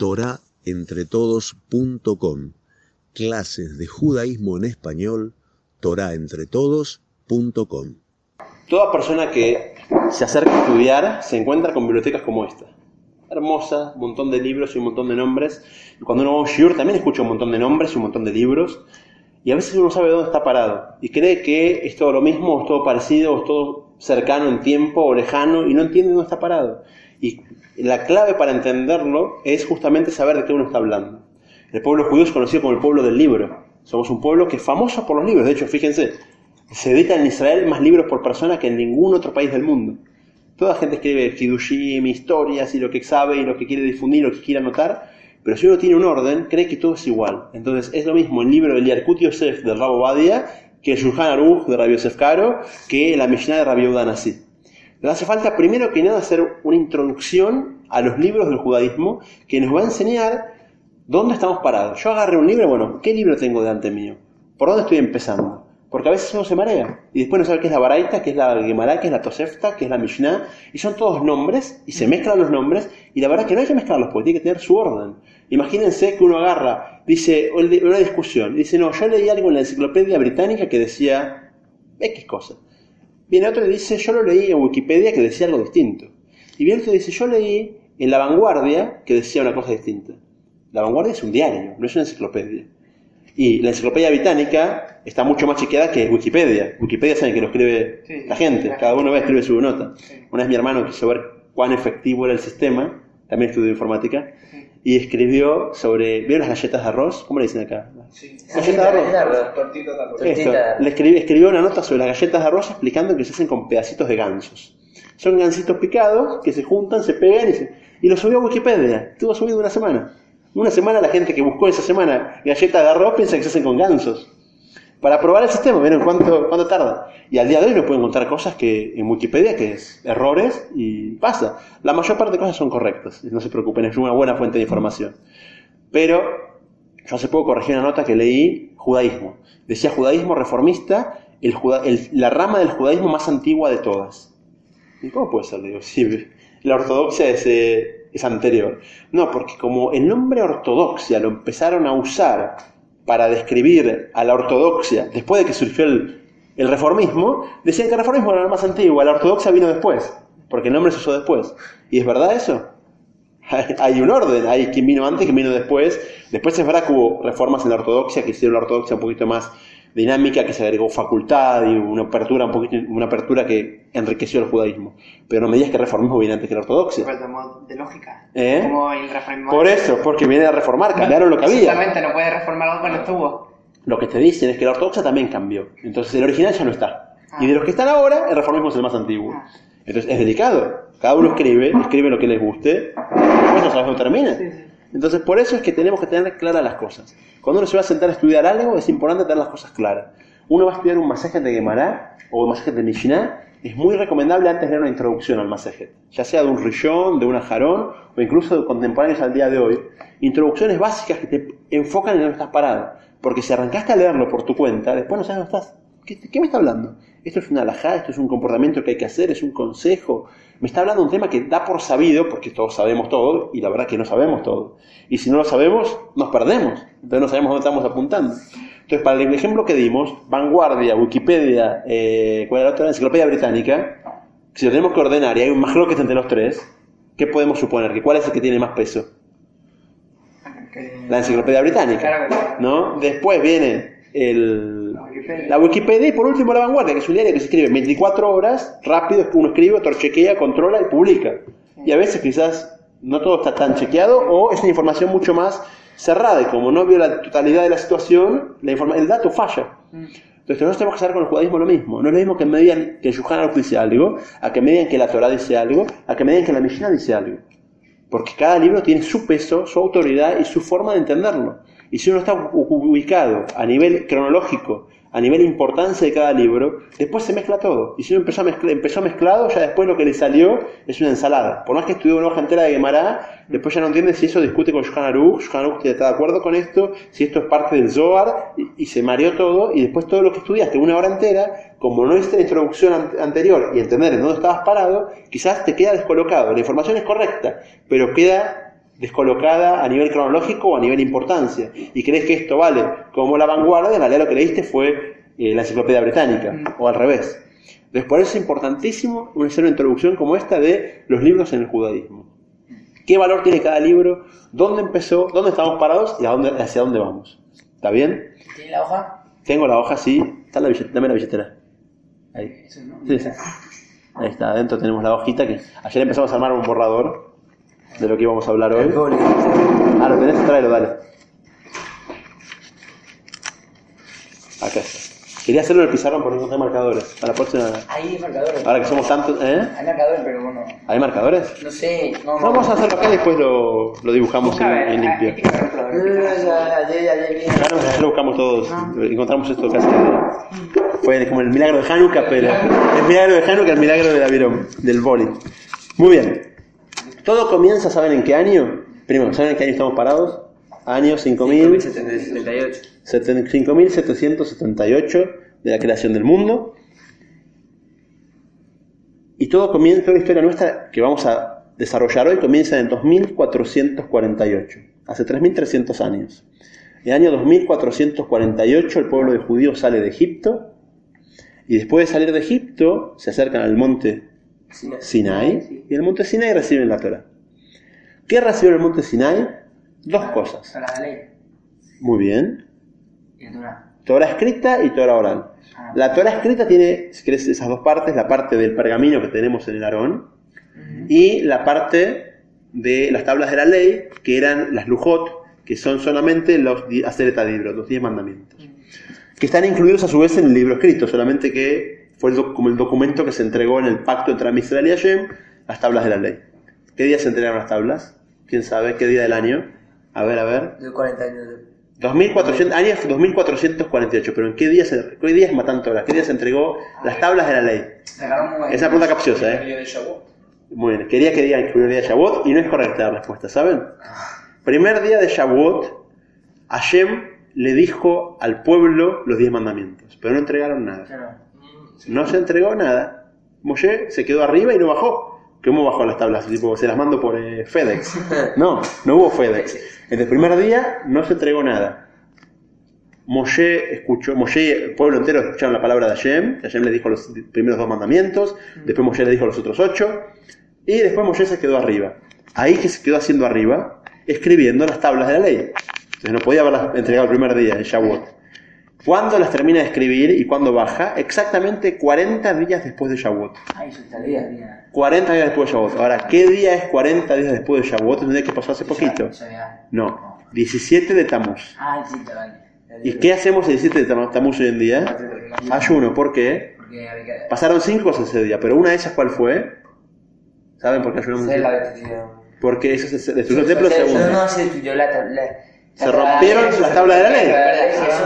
torahentretodos.com. Clases de judaísmo en español, torahentretodos.com. Toda persona que se acerca a estudiar se encuentra con bibliotecas como esta. Hermosa, un montón de libros y un montón de nombres. Cuando uno va a un shiur también escucha un montón de nombres y un montón de libros. Y a veces uno sabe dónde está parado. Y cree que es todo lo mismo, es todo parecido, es todo cercano en tiempo o lejano y no entiende dónde está parado. Y la clave para entenderlo es justamente saber de qué uno está hablando. El pueblo judío es conocido como el pueblo del libro. Somos un pueblo que es famoso por los libros. De hecho, fíjense, se editan en Israel más libros por persona que en ningún otro país del mundo. Toda gente escribe Kiddushim, historias y lo que sabe y lo que quiere difundir, lo que quiere anotar, pero si uno tiene un orden, cree que todo es igual. Entonces es lo mismo el libro del Yarkut Yosef del Rabo Badia que el Shulchan Aruch de Rabbi Yosef Karo, que la Mishnah de Rabbi Yehuda Nasi. Nos hace falta primero que nada hacer una introducción a los libros del judaísmo que nos va a enseñar dónde estamos parados. Yo agarré un libro, bueno, ¿qué libro tengo delante mío? ¿Por dónde estoy empezando? Porque a veces uno se marea y después no sabe qué es la Baraita, qué es la Gemara, qué es la Tosefta, qué es la Mishnah, y son todos nombres y se mezclan los nombres y la verdad es que no hay que mezclarlos porque tiene que tener su orden. Imagínense que uno agarra, dice, una discusión, dice, no, yo leí algo en la enciclopedia británica que decía X cosa. Viene otro y dice, yo lo leí en Wikipedia que decía algo distinto. Y viene otro y dice, yo leí en La Vanguardia que decía una cosa distinta. La Vanguardia es un diario, no es una enciclopedia. Y la enciclopedia británica está mucho más chequeada que Wikipedia. Wikipedia saben que lo escribe la gente, cada uno va escribir su nota. Una vez mi hermano quiso ver cuán efectivo era el sistema, también estudió informática, y escribió sobre. ¿Vieron las galletas de arroz? ¿Cómo le dicen acá? Sí. Galletas de arroz. Esto, le escribió, escribió una nota sobre las galletas de arroz explicando que se hacen con pedacitos de gansos. Son gansitos picados que se juntan, se pegan y, se, y lo subió a Wikipedia. Estuvo subido una semana. Una semana la gente que buscó esa semana galletas de arroz piensa que se hacen con gansos. Para probar el sistema, miren cuánto, cuánto tarda. Y al día de hoy no pueden encontrar cosas que en Wikipedia que es errores y pasa. La mayor parte de cosas son correctas, no se preocupen, es una buena fuente de información. Pero yo hace poco corregí una nota que leí judaísmo. Decía judaísmo reformista, la rama del judaísmo más antigua de todas. ¿Y cómo puede ser? La ortodoxia es, eh, es anterior. No, porque como el nombre ortodoxia lo empezaron a usar para describir a la ortodoxia después de que surgió el, reformismo, decían que el reformismo era más antiguo, la ortodoxia vino después, porque el nombre se usó después. ¿Y es verdad eso? Hay un orden, hay quien vino antes, quien vino después. Después es verdad que hubo reformas en la ortodoxia que hicieron la ortodoxia un poquito más dinámica que se agregó facultad y una apertura un poquito, una apertura que enriqueció el judaísmo. Pero no me digas que el reformismo viene antes que la ortodoxia. de lógica. ¿Eh? Como el. Por eso, porque viene a reformar, cambiaron lo que había. Exactamente, no puede reformar algo que no estuvo. Lo que te dicen es que la ortodoxia también cambió. Entonces el original ya no está. Y de los que están ahora, el reformismo es el más antiguo. Ah. Entonces es delicado. Cada uno escribe, escribe lo que les guste, después no sabes dónde termina. Entonces, por eso es que tenemos que tener claras las cosas. Cuando uno se va a sentar a estudiar algo, es importante tener las cosas claras. Uno va a estudiar un masaje de Gemara o un masaje de Mishnah, es muy recomendable antes leer una introducción al masaje, ya sea de un rillón, de una jarón o incluso de contemporáneos al día de hoy. Introducciones básicas que te enfocan en dónde estás parado. Porque si arrancaste a leerlo por tu cuenta, después no sabes dónde estás. ¿Qué, me está hablando? ¿Esto es una alajá? ¿Esto es un comportamiento que hay que hacer? ¿Es un consejo? Me está hablando de un tema que da por sabido, porque todos sabemos todo, y la verdad es que no sabemos todo. Y si no lo sabemos, nos perdemos. Entonces no sabemos dónde estamos apuntando. Entonces, para el ejemplo que dimos, Vanguardia, Wikipedia, eh, ¿cuál era la otra? Enciclopedia Británica, si lo tenemos que ordenar y hay un más que entre los tres, ¿qué podemos suponer? ¿Cuál es el que tiene más peso? La Enciclopedia Británica. ¿no? Después viene el, la Wikipedia y por último la vanguardia, que es un diario que se escribe en 24 horas, rápido, uno escribe, otro chequea, controla y publica. Y a veces quizás no todo está tan chequeado o es una información mucho más cerrada y como no vio la totalidad de la situación, la el dato falla. Mm. Entonces nosotros tenemos que hacer con el judaísmo lo mismo. No es lo mismo que me digan que Yuhan dice algo, a que me digan que la Torah dice algo, a que me digan que la Mishnah dice algo. Porque cada libro tiene su peso, su autoridad y su forma de entenderlo. Y si uno está ubicado a nivel cronológico, a nivel importancia de cada libro, después se mezcla todo. Y si uno empezó, empezó mezclado, ya después lo que le salió es una ensalada. Por más que estudió una hoja entera de Gemara, después ya no entiende si eso discute con Shulchan Aruch, Shulchan está de acuerdo con esto, si esto es parte del Zohar, y, se mareó todo, y después todo lo que estudiaste una hora entera, como no hiciste la introducción anterior y entender en dónde estabas parado, quizás te queda descolocado. La información es correcta, pero queda descolocada a nivel cronológico o a nivel importancia, y crees que esto vale como la vanguardia, en realidad lo que leíste fue eh, la enciclopedia británica, o al revés. Entonces, por eso es importantísimo hacer una introducción como esta de los libros en el judaísmo. ¿Qué valor tiene cada libro? ¿Dónde empezó? ¿Dónde estamos parados? ¿Y a dónde, hacia dónde vamos? ¿Está bien? ¿Tiene la hoja? Tengo la hoja, sí. Está la billetera. Dame la billetera. Ahí. Eso, ¿no? Sí, sí. Ahí está, adentro tenemos la hojita que ayer empezamos a armar un borrador de lo que íbamos a hablar hoy. El boli. Ah, lo tenés, tráelo, dale. Acá está. Quería hacerlo en el pizarrón por no encontrar marcadores. A la próxima. Hay marcadores. Ahora que somos tantos, ¿eh? Hay marcadores, pero bueno. ¿Hay marcadores? No sé. No, no. Vamos a hacerlo acá y después lo, lo dibujamos en, Busca, en hay- hay limpio. Claro, ya lo buscamos todos. Encontramos esto casi. Fue como el milagro de Hanukkah, pero el milagro de Hanukkah, el milagro del avión, del boli. Muy bien. Todo comienza, ¿saben en qué año? Primero, ¿saben en qué año estamos parados? Año 5000. 78. 5778 de la creación del mundo. Y todo comienza, toda la historia nuestra que vamos a desarrollar hoy comienza en el 2448, hace 3300 años. En el año 2448 el pueblo de judíos sale de Egipto y después de salir de Egipto se acercan al monte Sinai y el monte Sinai reciben la Torah. ¿Qué recibió el monte Sinai? Dos cosas. Para la ley. Muy bien. Torah. Torah escrita y Torah oral. Ah. La Torah escrita tiene, si querés, esas dos partes, la parte del pergamino que tenemos en el Aarón y la parte de las tablas de la ley, que eran las lujot, que son solamente los Aseret Adibros, los diez mandamientos, que están incluidos a su vez en el libro escrito, solamente que fue el como el documento que se entregó en el pacto entre Israel y Hashem, las tablas de la ley. ¿Qué día se entregaron las tablas? ¿Quién sabe? ¿Qué día del año? A ver, a ver. De 40 años. de- 2400, año 2448, pero ¿en qué día, se, qué día es Matán Torah? ¿Qué día se entregó las tablas de la ley? Esa pregunta capciosa, ¿eh? día de Shavuot. Muy bien, quería que digan que el día de Shavuot y no es correcta la respuesta, ¿saben? Primer día de Shavuot, Hashem le dijo al pueblo los diez mandamientos, pero no entregaron nada. No se entregó nada. Moshe se quedó arriba y no bajó. ¿Cómo bajó las tablas? Tipo, se las mando por eh, FedEx. No, no hubo FedEx. En el primer día no se entregó nada. Moshe escuchó, Moshe, el pueblo entero escucharon la palabra de Hashem, Hashem le dijo los primeros dos mandamientos, después Moshe le dijo los otros ocho, y después Moshe se quedó arriba. Ahí que se quedó haciendo arriba, escribiendo las tablas de la ley. Entonces no podía haberlas entregado el primer día, en Shavuot. ¿Cuándo las termina de escribir y cuándo baja? Exactamente 40 días después de Shavuot. Ay, su salida. 40 días después de Shavuot. Ahora, ¿qué día es 40 días después de Shavuot? Es un día que pasó hace poquito. No, 17 de Tamuz. Ah, sí. ¿Y qué hacemos el 17 de Tam- Tamuz hoy en día? Ayuno, ¿por qué? Pasaron cinco cosas ese día, pero una de ellas, ¿cuál fue? ¿Saben por qué ayunamos? Porque eso se destruyó el templo segundo. No se destruyó la tabla. Se rompieron las tablas de la ley.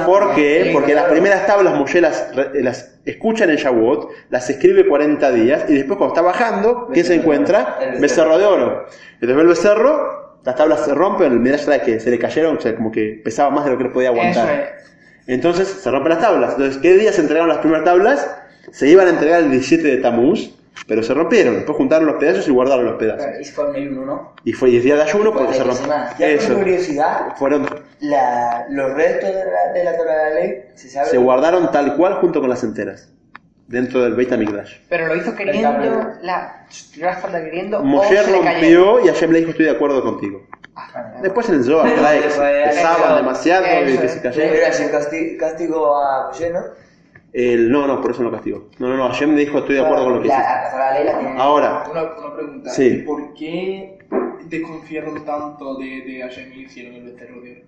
¿Por qué? Porque las primeras tablas Moshe las, re- las escuchan en Shavuot, las escribe 40 días y después cuando está bajando, ¿qué se encuentra? El Becerro de oro. Entonces ve el becerro, las tablas se rompen, el trae que se le cayeron, o sea, como que pesaba más de lo que él podía aguantar. es. Entonces se rompen las tablas. Entonces, ¿qué día se entregaron las primeras tablas? Se iban a entregar el 17 de Tamuz, pero se rompieron. Después juntaron los pedazos y guardaron los pedazos. Y fue en el uno, ¿no? Y fue 10 días de ayuno porque se semana. Ya Eso. por curiosidad, Fueron, la, los restos de la, de la tabla de la ley se sabe. se guardaron tal cual junto con las enteras. Dentro del Beit HaMikdash. Pero lo hizo queriendo, la tiró la queriendo. Moshe rompió y Hashem le dijo estoy de acuerdo contigo. Después en el Zohar trae que pesaban demasiado y que se cayeron. Era castigo a Moshe, ¿no? El, no, no, por eso no castigó. No, no, no, Hashem le dijo estoy de acuerdo con lo que La, hiciste. ley. Ahora, Una, una pregunta. Sí. ¿Por qué desconfiaron tanto de, de Hashem y hicieron el becerro de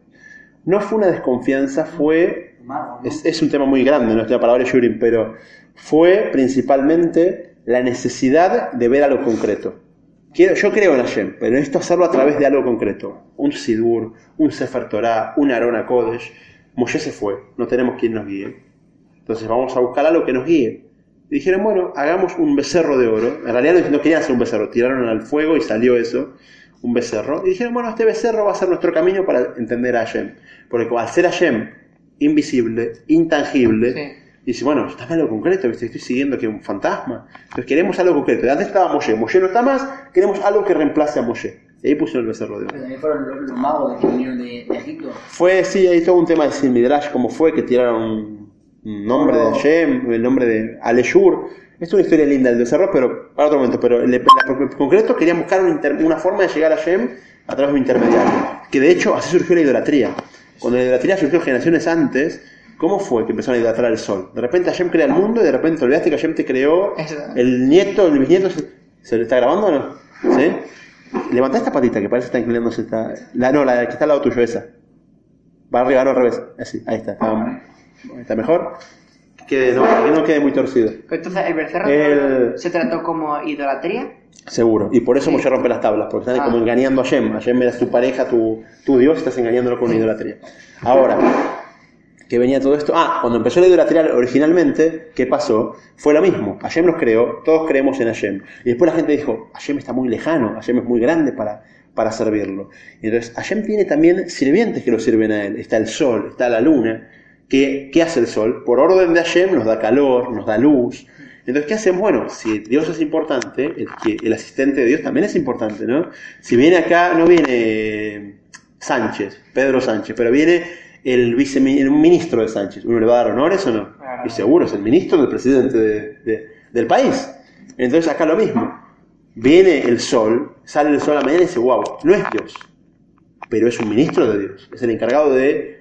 no fue una desconfianza, fue. Es, es un tema muy grande, no estoy para ahora Yurin, pero fue principalmente la necesidad de ver algo concreto. Quiero, yo creo en Hashem, pero necesito hacerlo a través de algo concreto. Un Sidur, un Sefer Torah, un Arona Kodesh. Moshe se fue, no tenemos quien nos guíe. Entonces vamos a buscar algo que nos guíe. Y dijeron, bueno, hagamos un becerro de oro. En realidad no, querían hacer un becerro, tiraron al fuego y salió eso, un becerro. Y dijeron, bueno, este becerro va a ser nuestro camino para entender a Hashem. Porque al ser Hashem invisible, intangible, Sí. dice, bueno, está algo concreto, ¿viste? estoy siguiendo que un fantasma. Entonces queremos algo concreto. Antes estaba Moshe, Moshe no está más, queremos algo que reemplace a Moshe. Y ahí pusieron el becerro de oro. Pero también fueron los, los magos que vinieron de, de Egipto. Fue, sí, hay todo un tema de Sin Midrash, cómo fue que tiraron nombre de Hashem, el nombre de Aleshur. Es una historia linda el becerro, pero para otro momento. Pero en concreto querían buscar una, inter- una forma de llegar a Hashem a través de un intermediario. Que de hecho así surgió la idolatría. Cuando la idolatría surgió generaciones antes, ¿cómo fue que empezaron a idolatrar el sol? De repente Hashem crea el mundo y de repente te olvidaste que Hashem te creó el nieto, el bisnieto. ¿Se, ¿se le está grabando o no? ¿Sí? Levantá esta patita que parece que está inclinándose. Esta, la, no, la que está al lado tuyo, esa. Va arriba, no al revés. Así, ahí está. Está, está mejor. Que no, que no quede muy torcido. Pero entonces, ¿el becerro El- se trató como idolatría? Seguro. Y por eso Moshe rompe las tablas, porque están Ah. como engañando a Hashem. Hashem es tu pareja, tu, tu Dios, estás engañándolo con una idolatría. Ahora, que venía todo esto. Ah, cuando empezó la idolatría originalmente, ¿qué pasó? Fue lo mismo. Hashem los creó, todos creemos en Hashem. Y después la gente dijo, Hashem está muy lejano, Hashem es muy grande para, para servirlo. Y entonces, Hashem tiene también sirvientes que lo sirven a él. Está el sol, está la luna. ¿Qué, ¿Qué hace el sol? Por orden de Hashem nos da calor, nos da luz. Entonces, ¿qué hacemos? Bueno, si Dios es importante, el, que el asistente de Dios también es importante, ¿no? Si viene acá, no viene Sánchez, Pedro Sánchez, pero viene el viceministro de Sánchez. ¿Uno le va a dar honores o no? Y seguro, es el ministro del presidente de- de- del país. Entonces, acá lo mismo. Viene el sol, sale el sol a la mañana y dice, wow, no es Dios, pero es un ministro de Dios, es el encargado de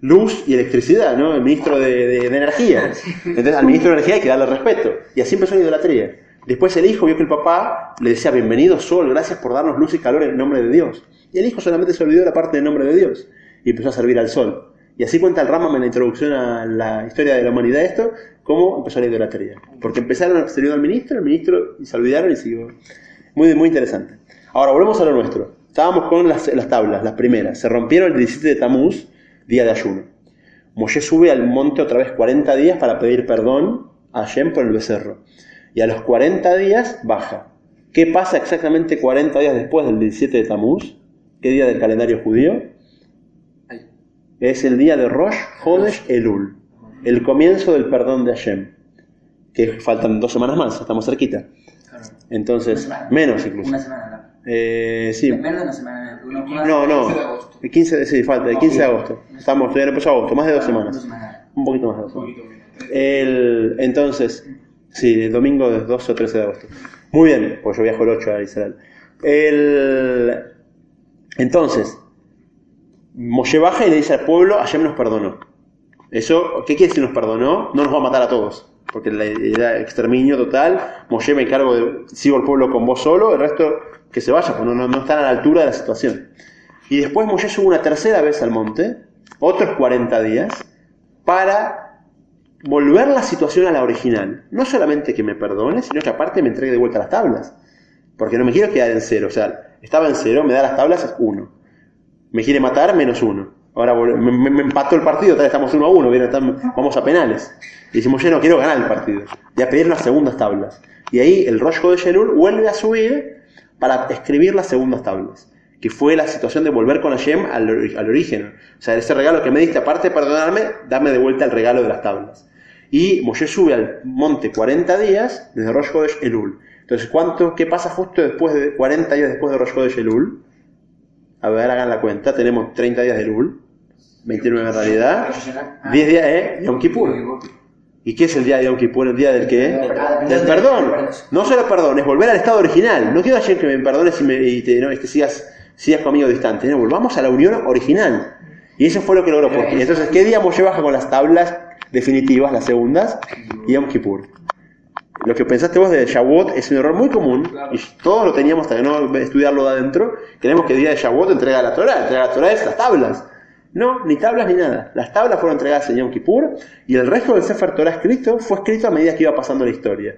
luz y electricidad, ¿no? El ministro de, de- de energía. Entonces al ministro de energía hay que darle respeto. Y así empezó la idolatría. Después el hijo vio que el papá le decía, bienvenido sol, gracias por darnos luz y calor en el nombre de Dios. Y el hijo solamente se olvidó de la parte del nombre de Dios y empezó a servir al sol. Y así cuenta el Rambam en la introducción a la historia de la humanidad esto, cómo empezó la idolatría. Porque empezaron a servir al ministro, el ministro, y se olvidaron y siguió. Muy, muy interesante. Ahora, volvemos a lo nuestro. Estábamos con las, las tablas, las primeras. Se rompieron el 17 de Tamuz, día de ayuno. Moshe sube al monte otra vez 40 días para pedir perdón a Hashem por el becerro. Y a los 40 días baja. ¿Qué pasa exactamente 40 días después del 17 de Tamuz? ¿Qué día del calendario judío? Es el día de Rosh Hodesh Elul, el comienzo del perdón de Hashem. Que faltan dos semanas más, estamos cerquita. Entonces, menos incluso. Una semana. Eh, sí, Menos de una semana. No, no. 15 de agosto. El 15 de, sí, falta, el 15 de agosto. Estamos, todavía no empezó agosto, más de dos Dos semanas. Un poquito más de dos semanas. El, entonces, sí, el domingo de 12 o 13 de agosto. Muy bien, pues yo viajo el 8 a Israel. El, entonces, Moshe baja y le dice al pueblo, Hashem nos perdonó. Eso, ¿qué quiere decir nos perdonó? No nos va a matar a todos, porque la- era exterminio total. Moshe me encargo de, sigo el pueblo con vos solo, el resto que se vaya, pues no, no, están a la altura de la situación. Y después Moshe sube una tercera vez al monte, otros 40 días, para volver la situación a la original. No solamente que me perdone, sino que aparte me entregue de vuelta las tablas. Porque no me quiero quedar en cero. O sea, estaba en cero, me da las tablas, es uno. Me quiere matar, menos uno. Ahora me, me- empató el partido, tal estamos uno a uno, ¿vieron? Estamos- vamos a penales. Y decimos, yo no quiero ganar el partido. Y a pedir las segundas tablas. Y ahí el Rosh de Shelul vuelve a subir para escribir las segundas tablas. Que fue la situación de volver con Hashem al, al origen. O sea, ese regalo que me diste, aparte de perdonarme, dame de vuelta el regalo de las tablas. Y Moshe sube al monte 40 días desde Rosh Hodesh Elul. Entonces, ¿cuánto, ¿qué pasa justo después de 40 días después de Rosh Hodesh Elul? A ver, hagan la cuenta. Tenemos 30 días de Elul, 29 en realidad, 10 días, ¿eh? Yom Kippur. ¿Y qué es el día de Yom Kippur? El día del qué? Del perdón. No solo perdón, es volver al estado original. No quiero ayer que me perdones y, me, y te, no, y sigas, sigas conmigo distante. No, volvamos a la unión original. Y eso fue lo que logró. Porque, entonces, ¿qué día Moshe baja con las tablas definitivas, las segundas? Yom Kippur. Lo que pensaste vos de Shavuot es un error muy común y todos lo teníamos hasta que no estudiarlo de adentro. Creemos que el día de Shavuot entrega la Torah. Entrega la Torah es las tablas. No, ni tablas ni nada. Las tablas fueron entregadas en Yom Kippur y el resto del Sefer Torah escrito fue escrito a medida que iba pasando la historia.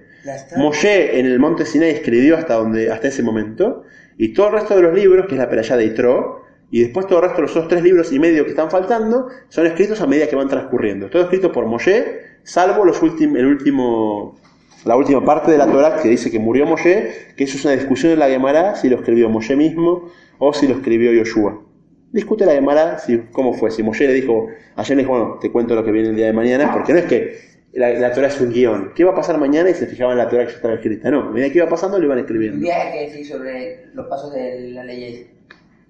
Moshe en el monte Sinai escribió hasta, donde, hasta ese momento y todo el resto de los libros, que es la Perashá de Itro, y después todo el resto de los otros tres libros y medio que están faltando, son escritos a medida que van transcurriendo. Todo escrito por Moshe, salvo los últimos, el último, la última parte de la Torah que dice que murió Moshe, que eso es una discusión en la Gemara si lo escribió Moshe mismo o si lo escribió Yoshua. Discute la Gemara si, cómo fue, si Moshe le dijo, ayer le dijo, bueno, te cuento lo que viene el día de mañana, porque no es que la, la Torah es un guion. ¿Qué va a pasar mañana? Y se fijaban en la Torah que ya estaba escrita. No, a medida que iba pasando lo iban escribiendo. viaje que decís sobre los pasos de la ley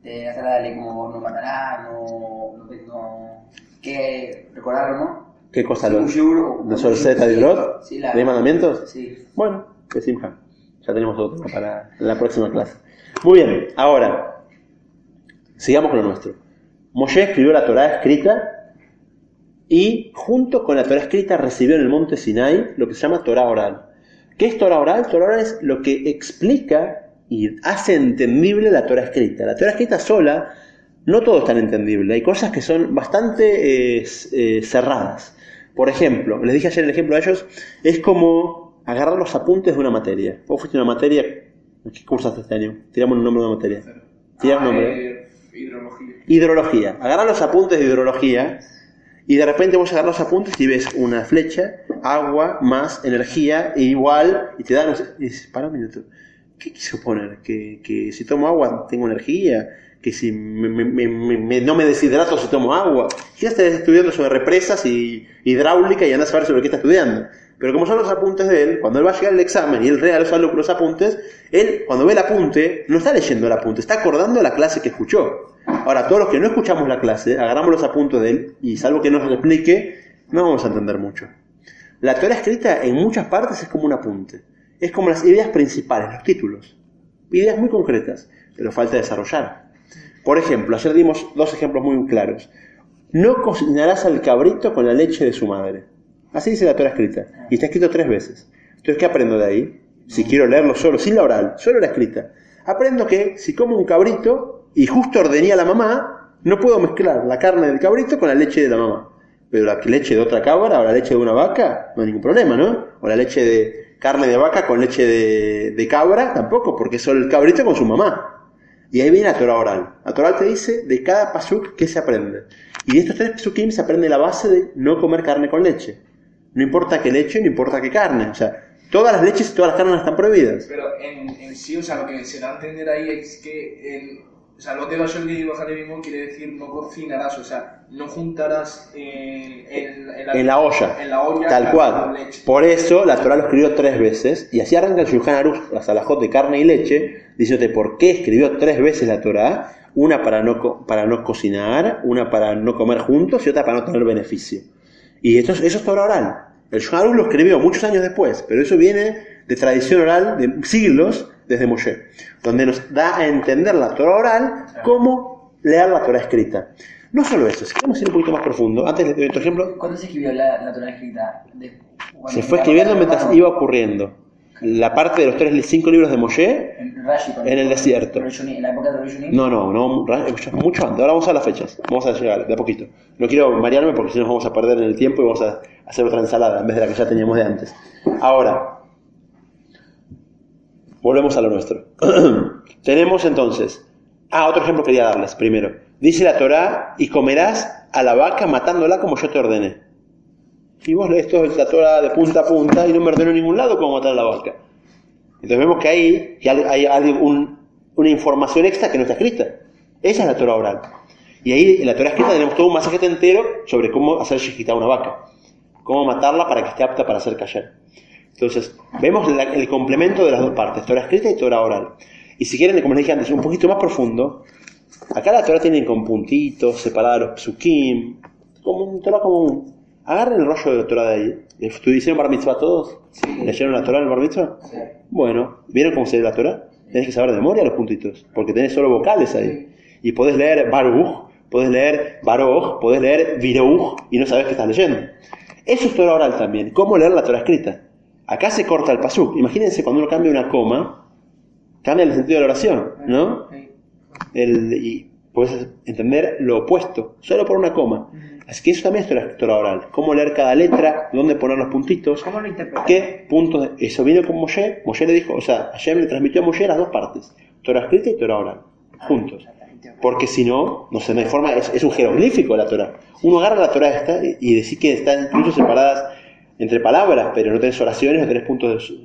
de hacer la ley como no matará, no, no, no que recordarlo, ¿no? ¿Qué cosa? Sí, un ¿Los shiur o- los Orseta de Brot? Sí, la- ¿De mandamientos? Sí. Bueno, que simja. Ya tenemos otro para la próxima clase. Muy bien, ahora, sigamos con lo nuestro. Moshe escribió la Torah escrita y junto con la Torah escrita recibió en el monte Sinai lo que se llama Torah oral. ¿Qué es Torah oral? Torah oral es lo que explica y hace entendible la Torah escrita. La Torah escrita sola, no todo es tan entendible. Hay cosas que son bastante eh, eh, cerradas. Por ejemplo, les dije ayer el ejemplo a ellos, es como agarrar los apuntes de una materia. Vos fuiste una materia, ¿qué cursaste este año? Tiramos un nombre de una materia. Tira un Ah, nombre. Hidrología. Hidrología. Agarrar los apuntes de hidrología y de repente vos agarras los apuntes y ves una flecha, agua más energía e igual y te dan... Y para un minuto, ¿qué quiso poner? ¿Que, que si tomo agua tengo energía? ¿Que si no me deshidrato si tomo agua? Ya estás estudiando sobre represas y hidráulica y andás a ver sobre qué está estudiando. Pero como son los apuntes de él, cuando él va a llegar al examen y él rea los, alu- los apuntes, él cuando ve el apunte, no está leyendo el apunte, está acordando la clase que escuchó. Ahora, todos los que no escuchamos la clase, agarramos los apuntes de él y salvo que nos explique, no vamos a entender mucho. La Torah escrita en muchas partes es como un apunte. Es como las ideas principales, los títulos. Ideas muy concretas, pero falta desarrollar. Por ejemplo, ayer dimos dos ejemplos muy claros. No cocinarás al cabrito con la leche de su madre. Así dice la Torah escrita. Y está escrito tres veces. Entonces, ¿qué aprendo de ahí? Si quiero leerlo solo, sin la oral, solo la escrita. Aprendo que si como un cabrito y justo ordené a la mamá, no puedo mezclar la carne del cabrito con la leche de la mamá. Pero la leche de otra cabra o la leche de una vaca, no hay ningún problema, ¿no? O la leche de carne de vaca con leche de, de cabra, tampoco, porque es solo el cabrito con su mamá. Y ahí viene la Torah oral. La Torah te dice de cada pasuk qué se aprende. Y de estos tres pasukim se aprende la base de no comer carne con leche. No importa qué leche, no importa qué carne. O sea, todas las leches y todas las carnes están prohibidas. Pero en, en sí, o sea, lo que a entender ahí es que el, o sea, lo de Bashar y mismo quiere decir no cocinarás, o sea, no juntarás en, en, En la olla. en la olla Tal cual. leche. Por eso la Torah lo escribió tres veces. Y así arranca el Shulchan Aruch, la salajot de carne y leche, diciéndote por qué escribió tres veces la Torah. Una para no, para no cocinar, una para no comer juntos y otra para no tener beneficio. Y esto, eso es Torah oral. El Shulchan Aruch lo escribió muchos años después, pero eso viene de tradición oral de siglos desde Moshe, donde nos da a entender la Torah oral como leer la Torah escrita. No solo eso, si queremos ir un poquito más profundo, antes les doy otro ejemplo, ¿Cuándo se escribió la, la Torah escrita? De- se fue escribiendo mientras iba ocurriendo. La parte de los tres, cinco libros de Moshe, En Rashi, en el desierto. En la época de Rishonim. no, no, no, ra- mucho antes. Ahora vamos a las fechas, vamos a llegar de a poquito. No quiero marearme porque si no nos vamos a perder en el tiempo y vamos a hacer otra ensalada en vez de la que ya teníamos de antes. Ahora, volvemos a lo nuestro. Tenemos entonces, ah, otro ejemplo quería darles primero. Dice la Torá, y comerás a la vaca matándola como yo te ordené. Y vos lees toda la Torah de punta a punta y no me ordenó en ningún lado cómo matar a la vaca. Entonces vemos que ahí hay, hay- hay un- una información extra que no está escrita. Esa es la Torah oral. Y ahí en la Torah escrita tenemos todo un masajete entero sobre cómo hacer shejitá a una vaca. Cómo matarla para que esté apta para hacer callar. Entonces, vemos la- el complemento de las dos partes, Torah escrita y Torah oral. Y si quieren, como les dije antes, un poquito más profundo, acá la Torah tiene con puntitos, separada los psukim, como un Torah común. Agarren el rollo de la Torah de ahí. ¿Hicieron bar mitzvah todos? ¿Leyeron la Torah en el bar mitzvah? Bueno, ¿vieron cómo se lee la Torah? Tenés que saber de memoria los puntitos, porque tenés solo vocales ahí. Y podés leer Baruch, podés leer Baruch, podés leer Viruch y no sabés qué estás leyendo. Eso es Torah oral también. ¿Cómo leer la Torah escrita? Acá se corta el pasuk. Imagínense cuando uno cambia una coma, cambia el sentido de la oración, ¿no? El- y puedes entender lo opuesto, solo por una coma. Así que eso también es Torah, Torah oral. Cómo leer cada letra, dónde poner los puntitos, ¿Cómo lo qué puntos. de- Eso vino con Moshe. Moshe le dijo, o sea, Hashem le transmitió a Moshe las dos partes, Torah escrita y Torah oral, juntos. Porque si no, no sé, no hay forma, es, es un jeroglífico la Torah. Uno agarra la Torah esta y, y decir que están incluso separadas entre palabras, pero no tenés oraciones, no tenés puntos de,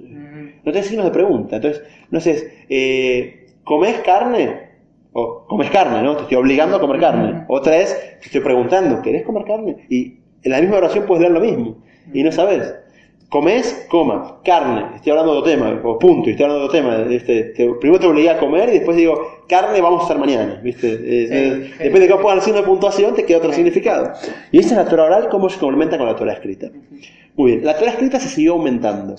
no tenés signos de pregunta. Entonces, no sé, eh, ¿comés carne? O comes carne, ¿no? Te estoy obligando a comer carne. Otra es, te estoy preguntando, ¿querés comer carne? Y en la misma oración puedes leer lo mismo. y no sabes. Comés, coma, carne, estoy hablando de otro tema, o punto, estoy hablando de otro tema. Este, te- primero te obligué a comer y después digo, carne vamos a hacer mañana. ¿viste? Eh, eh, Depende de cómo pongas el signo de puntuación, te queda otro significado. Y esta es la Torah oral, cómo se complementa con la Torah escrita. Muy bien, la Torah escrita se siguió aumentando.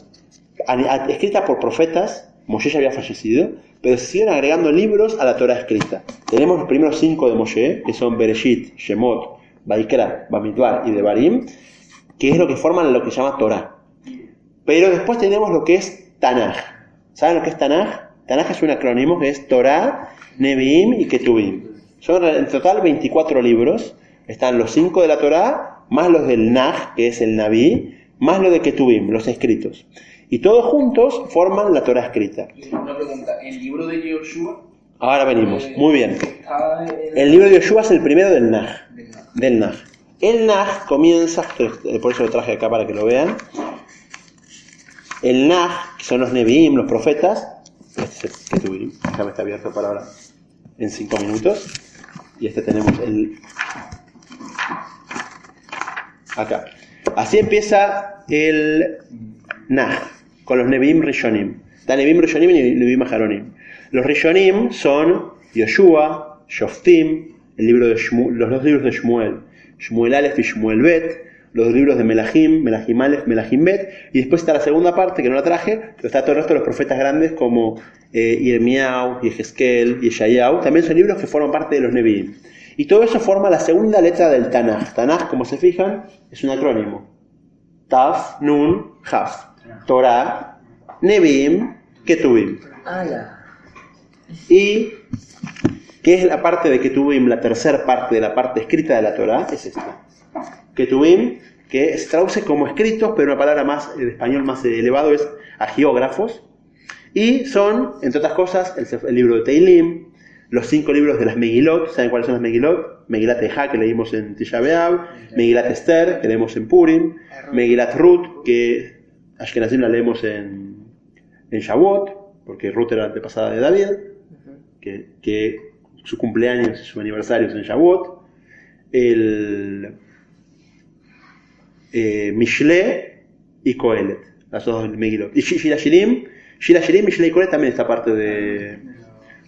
A- a- Escrita por profetas, Moshe ya había fallecido, pero se siguen agregando libros a la Torah escrita. Tenemos los primeros cinco de Moshe, que son Bereshit, Shemot, Baikra, Bamidbar y Devarim, que es lo que forman lo que se llama Torah. Pero después tenemos lo que es Tanaj. ¿Saben lo que es Tanaj? Tanaj es un acrónimo que es Torah, Nevi'im y Ketuvim. Son en total 24 libros. Están los 5 de la Torah, más los del Naj, que es el Naví, más los de Ketuvim, los escritos. Y todos juntos forman la Torah escrita. Una pregunta, ¿el libro de Yoshua? Ahora venimos. eh, Muy bien. El libro de Yoshua es el primero del Naj. Del Naj. El Naj comienza, eh, por eso lo traje acá para que lo vean. El Naj, que son los Nevi'im, los profetas. Este es el Ketuvim. Déjame está abierto para ahora en 5 minutos. Y este tenemos el. Acá. Así empieza el Naj, con los Nevi'im Rishonim. Está Nevi'im Rishonim y Nevi'im Aharonim. Los Rishonim son Yoshua, Shoftim, el libro de los dos libros de Shmuel, Shmuel Aleph y Shmuel Bet, los libros de Melahim, Melahim Aleph, Melahim Bet, y después está la segunda parte que no la traje, pero está todo el resto de los profetas grandes como eh, Irmiau, Yehezkel, Yeshayahu, también son libros que forman parte de los Nevi'im. Y todo eso forma la segunda letra del Tanaj. Tanaj, como se fijan, es un acrónimo. Taf, Nun, Haf. Torah, Nevi'im, Ketuvim. Y ¿qué es la parte de Ketuvim, la tercera parte de la parte escrita de la Torah? Es esta. Ketuvim, que se traduce como escritos, pero una palabra más, en español más elevado es agiógrafos. Y son, entre otras cosas, el libro de Teilim, los cinco libros de las Megilot. ¿Saben cuáles son las Megilot? Megilat Eja, que leímos en Tisha B'Av, Megilat Esther, que leemos en Purim, Megilat Ruth, que Ashkenazim la leemos en, en Shavuot, porque Ruth era la antepasada de David, que, que su cumpleaños y su aniversario es en Shavuot. El eh, Mishle y Kohelet, las dos del Megilot. Y Shi- Shira Shirim, Shira Shirim, Mishle y Kohelet también está parte de,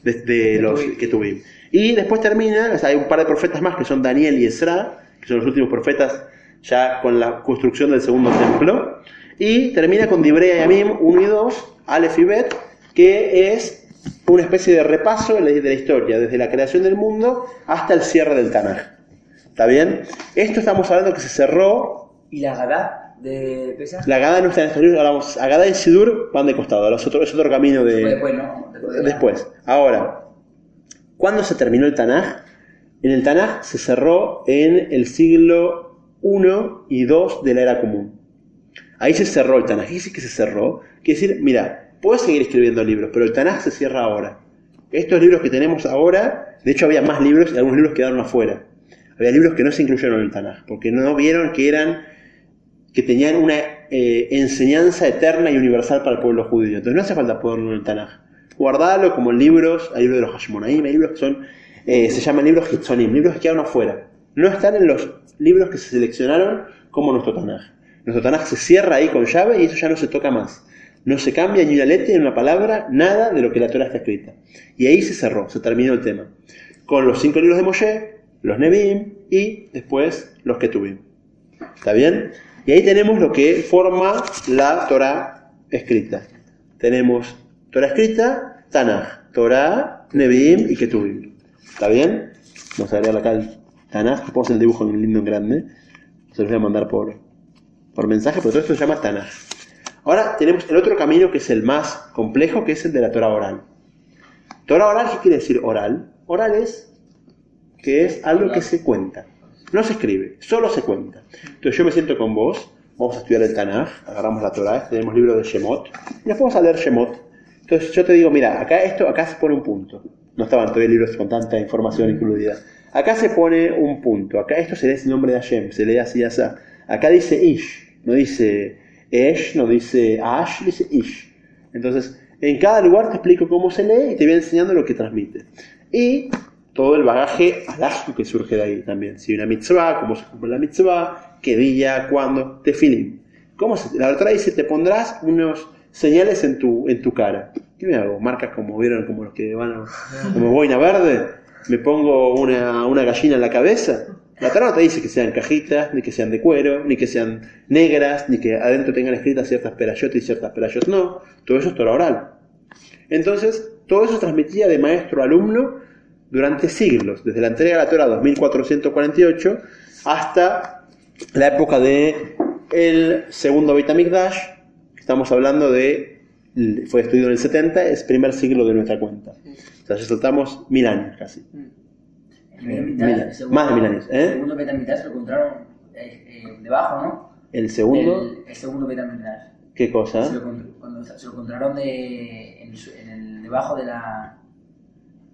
de, de los que tuvimos. Y después termina, o sea, hay un par de profetas más que son Daniel y Esra, que son los últimos profetas ya con la construcción del segundo templo. Y termina con Dibrea y Amim 1 y 2, Aleph y Bet, que es una especie de repaso de la, de la historia, desde la creación del mundo hasta el cierre del Tanaj. ¿Está bien? Esto estamos hablando que se cerró ¿Y la Gadá de la Agada no está en estos libros, ahora vamos, Agada y Sidur van de costado, los otro- es otro camino de... Después, ¿no? Después ahora, ¿cuándo se terminó el Tanaj? En el Tanaj se cerró en el siglo I y II de la era común. Ahí se cerró el Tanaj. ¿Qué dice que se cerró? Quiere decir, mira, puedes seguir escribiendo libros, pero el Tanaj se cierra ahora. Estos libros que tenemos ahora, de hecho había más libros y algunos libros quedaron afuera. Había libros que no se incluyeron en el Tanaj, porque no vieron que eran que tenían una eh, enseñanza eterna y universal para el pueblo judío. Entonces no hace falta ponerlo en el Tanaj. Guardalo como libros, hay libros de los Hashmonaim, hay libros que son, eh, se llaman libros Hitzonim, libros que quedan afuera. No están en los libros que se seleccionaron como nuestro Tanaj. Nuestro Tanaj se cierra ahí con llave y eso ya no se toca más. No se cambia ni una letra ni una palabra, nada de lo que la Torah está escrita. Y ahí se cerró, se terminó el tema. Con los cinco libros de Moshe, los Nevi'im y después los Ketuvim. ¿Está bien? Y ahí tenemos lo que forma la Torah escrita. Tenemos Torah escrita, Tanaj, Torah, Nevi'im y Ketuvim. ¿Está bien? Vamos a agregar acá el Tanaj, ponemos el dibujo en lindo en grande. Se los voy a mandar por, por mensaje, pero todo esto se llama Tanaj. Ahora tenemos el otro camino que es el más complejo, que es el de la Torah oral. Torah oral, ¿qué quiere decir oral? Oral es que es algo que se cuenta. No se escribe, solo se cuenta. Entonces yo me siento con vos, vamos a estudiar el Tanaj, agarramos la Torah, tenemos libro de Shemot, y después vamos a leer Shemot. Entonces yo te digo, mira, acá esto, acá se pone un punto. No estaban todavía libros con tanta información incluida. Acá se pone un punto, acá esto se lee el nombre de Hashem, se lee así, así. Acá dice Ish, no dice Esh, no dice Ash, dice Ish. Entonces, en cada lugar te explico cómo se lee y te voy enseñando lo que transmite. Y todo el bagaje alágico que surge de ahí también. Si una mitzvah, cómo se cumple la mitzvah, qué día, cuándo, tefilim. ¿Cómo se, la Torah dice, te pondrás unos señales en tu, en tu cara. ¿Qué me hago? Marcas como vieron, como los que van a, como boina verde. Me pongo una, una gallina en la cabeza. La Torah no te dice que sean cajitas, ni que sean de cuero, ni que sean negras, ni que adentro tengan escritas ciertas perayot y ciertas perayot. No, todo eso es Torah oral. Entonces, todo eso transmitía de maestro a alumno durante siglos, desde la entrega de la Torah 2448 hasta la época de el segundo Beit HaMikdash, que estamos hablando de, fue destruido en el 70, es primer siglo de nuestra cuenta. O sea, ya saltamos mil años casi. Mitad, el segundo- más de mil años, ¿eh? El segundo Betamigdash lo encontraron eh, eh, debajo, ¿no? El segundo, El, el segundo Betamigdash. ¿qué cosa? Se lo, cuando se lo encontraron de, en, en el- debajo de la...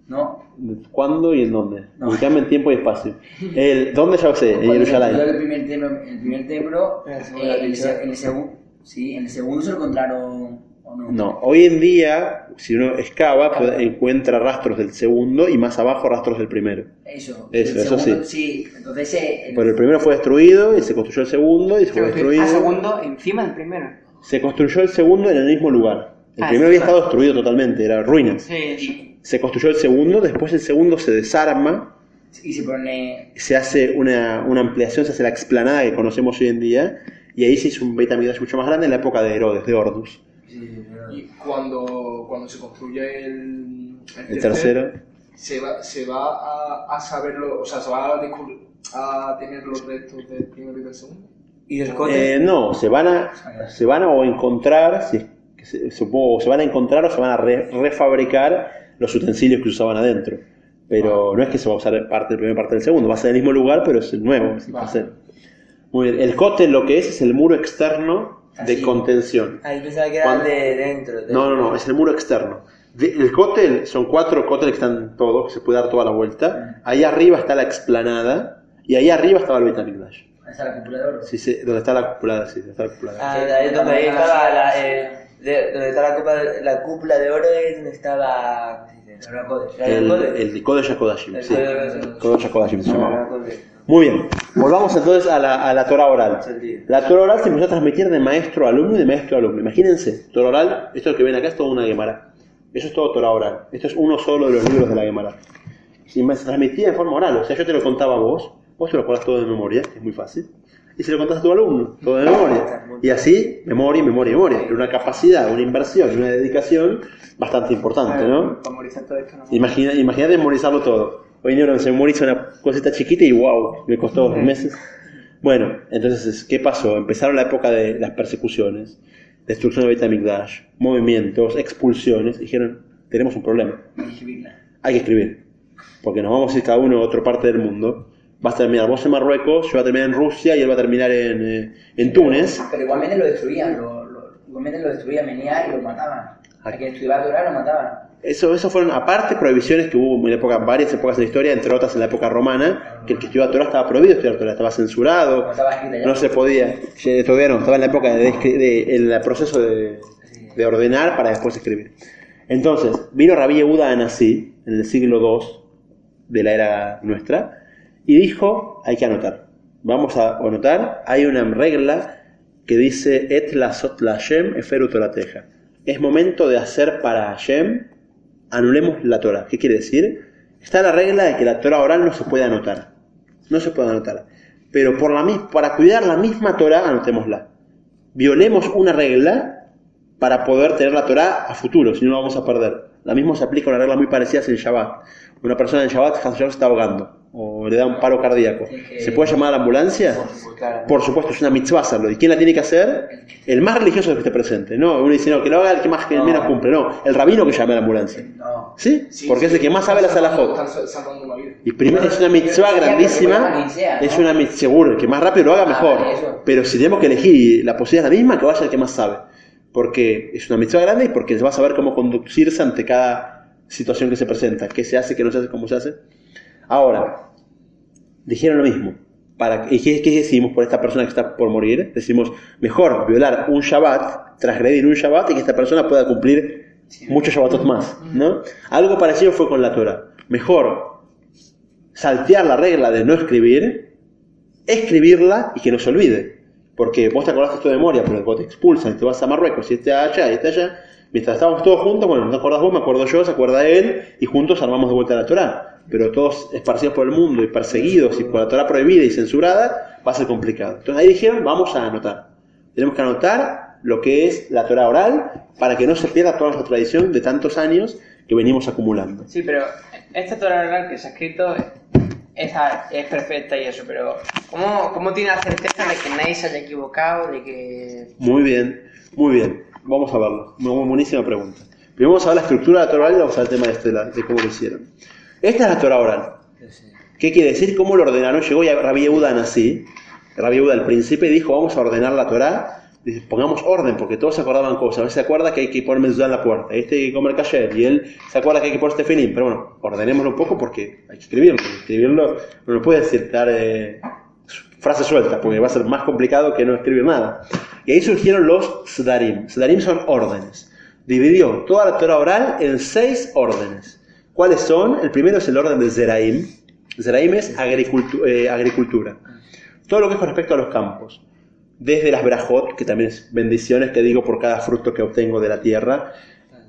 ¿No? ¿Cuándo y en dónde? No. Ubicame en tiempo y espacio. El, ¿Dónde ya lo sé? En Jerusalén. el primer templo, el primer templo En el segundo eh, en, el, en el segundo... Sí, en el segundo se lo encontraron... ¿O no? No, hoy en día, si uno excava, puede- encuentra rastros del segundo y más abajo rastros del primero. Eso. Eso, el eso segundo- sí. entonces... eh, el- Pero el primero fue destruido y se construyó el segundo y se fue destruido. Ah, segundo encima del primero. Se construyó el segundo en el mismo lugar. El Ah, primero sí, había claro. estado destruido totalmente, era ruinas. Sí, sí. Se construyó el segundo, después el segundo se desarma, y se pone... se hace una, una ampliación, se hace la explanada que conocemos hoy en día, y ahí se hizo un Beit HaMikdash mucho más grande en la época de Herodes, de Ordus. Y cuando, cuando se construye el, El tercero. se va, se va a, a saberlo, o sea, se va a, a tener los restos del primero y del segundo. ¿Y el cote? Eh, no, se van a, se van a o encontrar, si se, supongo, se van a encontrar o se van a re- refabricar los utensilios que usaban adentro. Pero no es que se va a usar parte del primero y parte del segundo, va a ser el mismo lugar, pero es el nuevo. es el tercero. Muy bien, el cote lo que es es el muro externo de Así. contención. Ahí pensaba que era de dentro. de- No, no, no, es el muro externo. De- el cótel, son cuatro cóteles que están todos, que se puede dar toda la vuelta. Ahí arriba está la explanada y ahí arriba estaba el Beit HaMikdash. Ahí está la cúpula de oro. Sí, sí, donde está la cúpula, sí, está la cúpula. Ah, ahí donde ahí estaba la, eh, de- donde está la cúpula, la cúpula de oro es donde estaba. el, el sí. Se Ah, llamaba. Muy bien, volvamos entonces a la, a la Torah oral. La Torah oral se empezó a transmitir de maestro a alumno y de maestro a alumno. Imagínense, Torah oral, esto que ven acá es toda una Gemara. Eso es todo Torah oral. Esto es uno solo de los libros de la Gemara. Y se transmitía de forma oral, o sea, yo te lo contaba a vos, vos te lo acordás todo de memoria, es muy fácil, y se lo contás a tu alumno, todo de memoria. Y así, memoria, memoria, memoria. Era una capacidad, una inversión una dedicación bastante importante, ¿no? Imagina, imagínate memorizarlo todo. Hoy en día se memoriza una cosita chiquita y wow, me costó dos meses. Bueno, entonces, ¿qué pasó? Empezaron la época de las persecuciones, destrucción de Beit HaMikdash, movimientos, expulsiones. Dijeron, tenemos un problema, Hay que escribirla. hay que escribir. Porque nos vamos a ir cada uno a otra parte del mundo. Vas a terminar vos en Marruecos, yo voy a terminar en Rusia y él va a terminar en, eh, en Túnez. Pero igualmente lo destruían, lo, lo- igualmente lo destruían, venían y lo mataban. A quien estudiaba Torah lo mataban. Eso, eso fueron aparte prohibiciones que hubo en época, varias épocas de la historia, entre otras en la época romana, que el que estudiaba Torah estaba prohibido estudiar Torah, estaba censurado, No se podía, todavía no, estaba en la época de, de- en el proceso de, de ordenar para después escribir. Entonces, vino Rabí Yehuda Anasí, en el siglo II de la era nuestra, y dijo, hay que anotar. Vamos a anotar, hay una regla que dice, et la sot la Hashem eferu torateja. Es momento de hacer para Hashem, anulemos la Torah. ¿Qué quiere decir? Está la regla de que la Torah oral no se puede anotar. No se puede anotar. Pero por la, para cuidar la misma Torah, anotémosla. Violemos una regla para poder tener la Torah a futuro, si no la vamos a perder. La misma se aplica una regla muy parecida en Shabbat. Una persona en Shabbat, se está ahogando o le da un paro cardíaco. ¿Se puede llamar a la ambulancia? Por supuesto, es una mitzvah hacerlo. ¿Y quién la tiene que hacer? El más religioso que esté presente. No, uno dice, no, que lo haga el que más que No. menos cumple. No, el rabino que llame a la ambulancia. ¿Sí? Porque es el que más sabe la vida. Y primero es una mitzvah grandísima. Es una mitzvah, seguro, el que más rápido lo haga, Ah, mejor. Pero si tenemos que elegir la posibilidad es la misma, que vaya el que más sabe. Porque es una mitzvah grande y porque va a saber cómo conducirse ante cada situación que se presenta. ¿Qué se hace, qué no se hace, cómo se hace? Ahora, dijeron lo mismo. Para, ¿Y qué, decimos por esta persona que está por morir? Decimos, mejor violar un Shabbat, transgredir un Shabbat y que esta persona pueda cumplir muchos Shabbatot más. ¿no? Algo parecido fue con la Torah. Mejor saltear la regla de no escribir, escribirla y que no se olvide. Porque vos te acordás esto de memoria, pero te expulsan y te vas a Marruecos y este allá y este allá. Mientras estábamos todos juntos, bueno, no te acordás vos, me acuerdo yo, se acuerda él, y juntos armamos de vuelta la Torah. Pero todos esparcidos por el mundo y perseguidos y por la Torah prohibida y censurada, va a ser complicado. Entonces ahí dijeron, vamos a anotar. Tenemos que anotar lo que es la Torah oral para que no se pierda toda nuestra tradición de tantos años que venimos acumulando. Sí, pero esta Torah oral que se ha escrito es, es perfecta y eso, pero ¿cómo, ¿cómo tiene la certeza de que nadie se haya equivocado, de que... Muy bien, muy bien. Vamos a verlo. Muy buenísima pregunta. Primero vamos a ver la estructura de la Torah oral y vamos a ver el tema de, este, de cómo lo hicieron. Esta es la Torah oral. ¿Qué quiere decir? ¿Cómo lo ordenaron? Llegó ya Rabbi Yehuda así. Rabbi Yehuda al príncipe dijo, vamos a ordenar la Torah. Pongamos orden, porque todos se acordaban cosas. A veces se acuerda que hay que poner mezuzá en la puerta, este hay que comer kasher, y él se acuerda que hay que poner tefilim. Pero bueno, ordenémoslo un poco porque hay que escribirlo. Escribirlo no puede decir dar eh, frase suelta, porque va a ser más complicado que no escribir nada. Y ahí surgieron los Sdarim. Sdarim son órdenes. Dividió toda la Torah oral en seis órdenes. ¿Cuáles son? El primero es el orden de Zeraim. Zeraim es agricultu- eh, agricultura. Todo lo que es con respecto a los campos. Desde las brajot, que también es bendiciones que digo por cada fruto que obtengo de la tierra.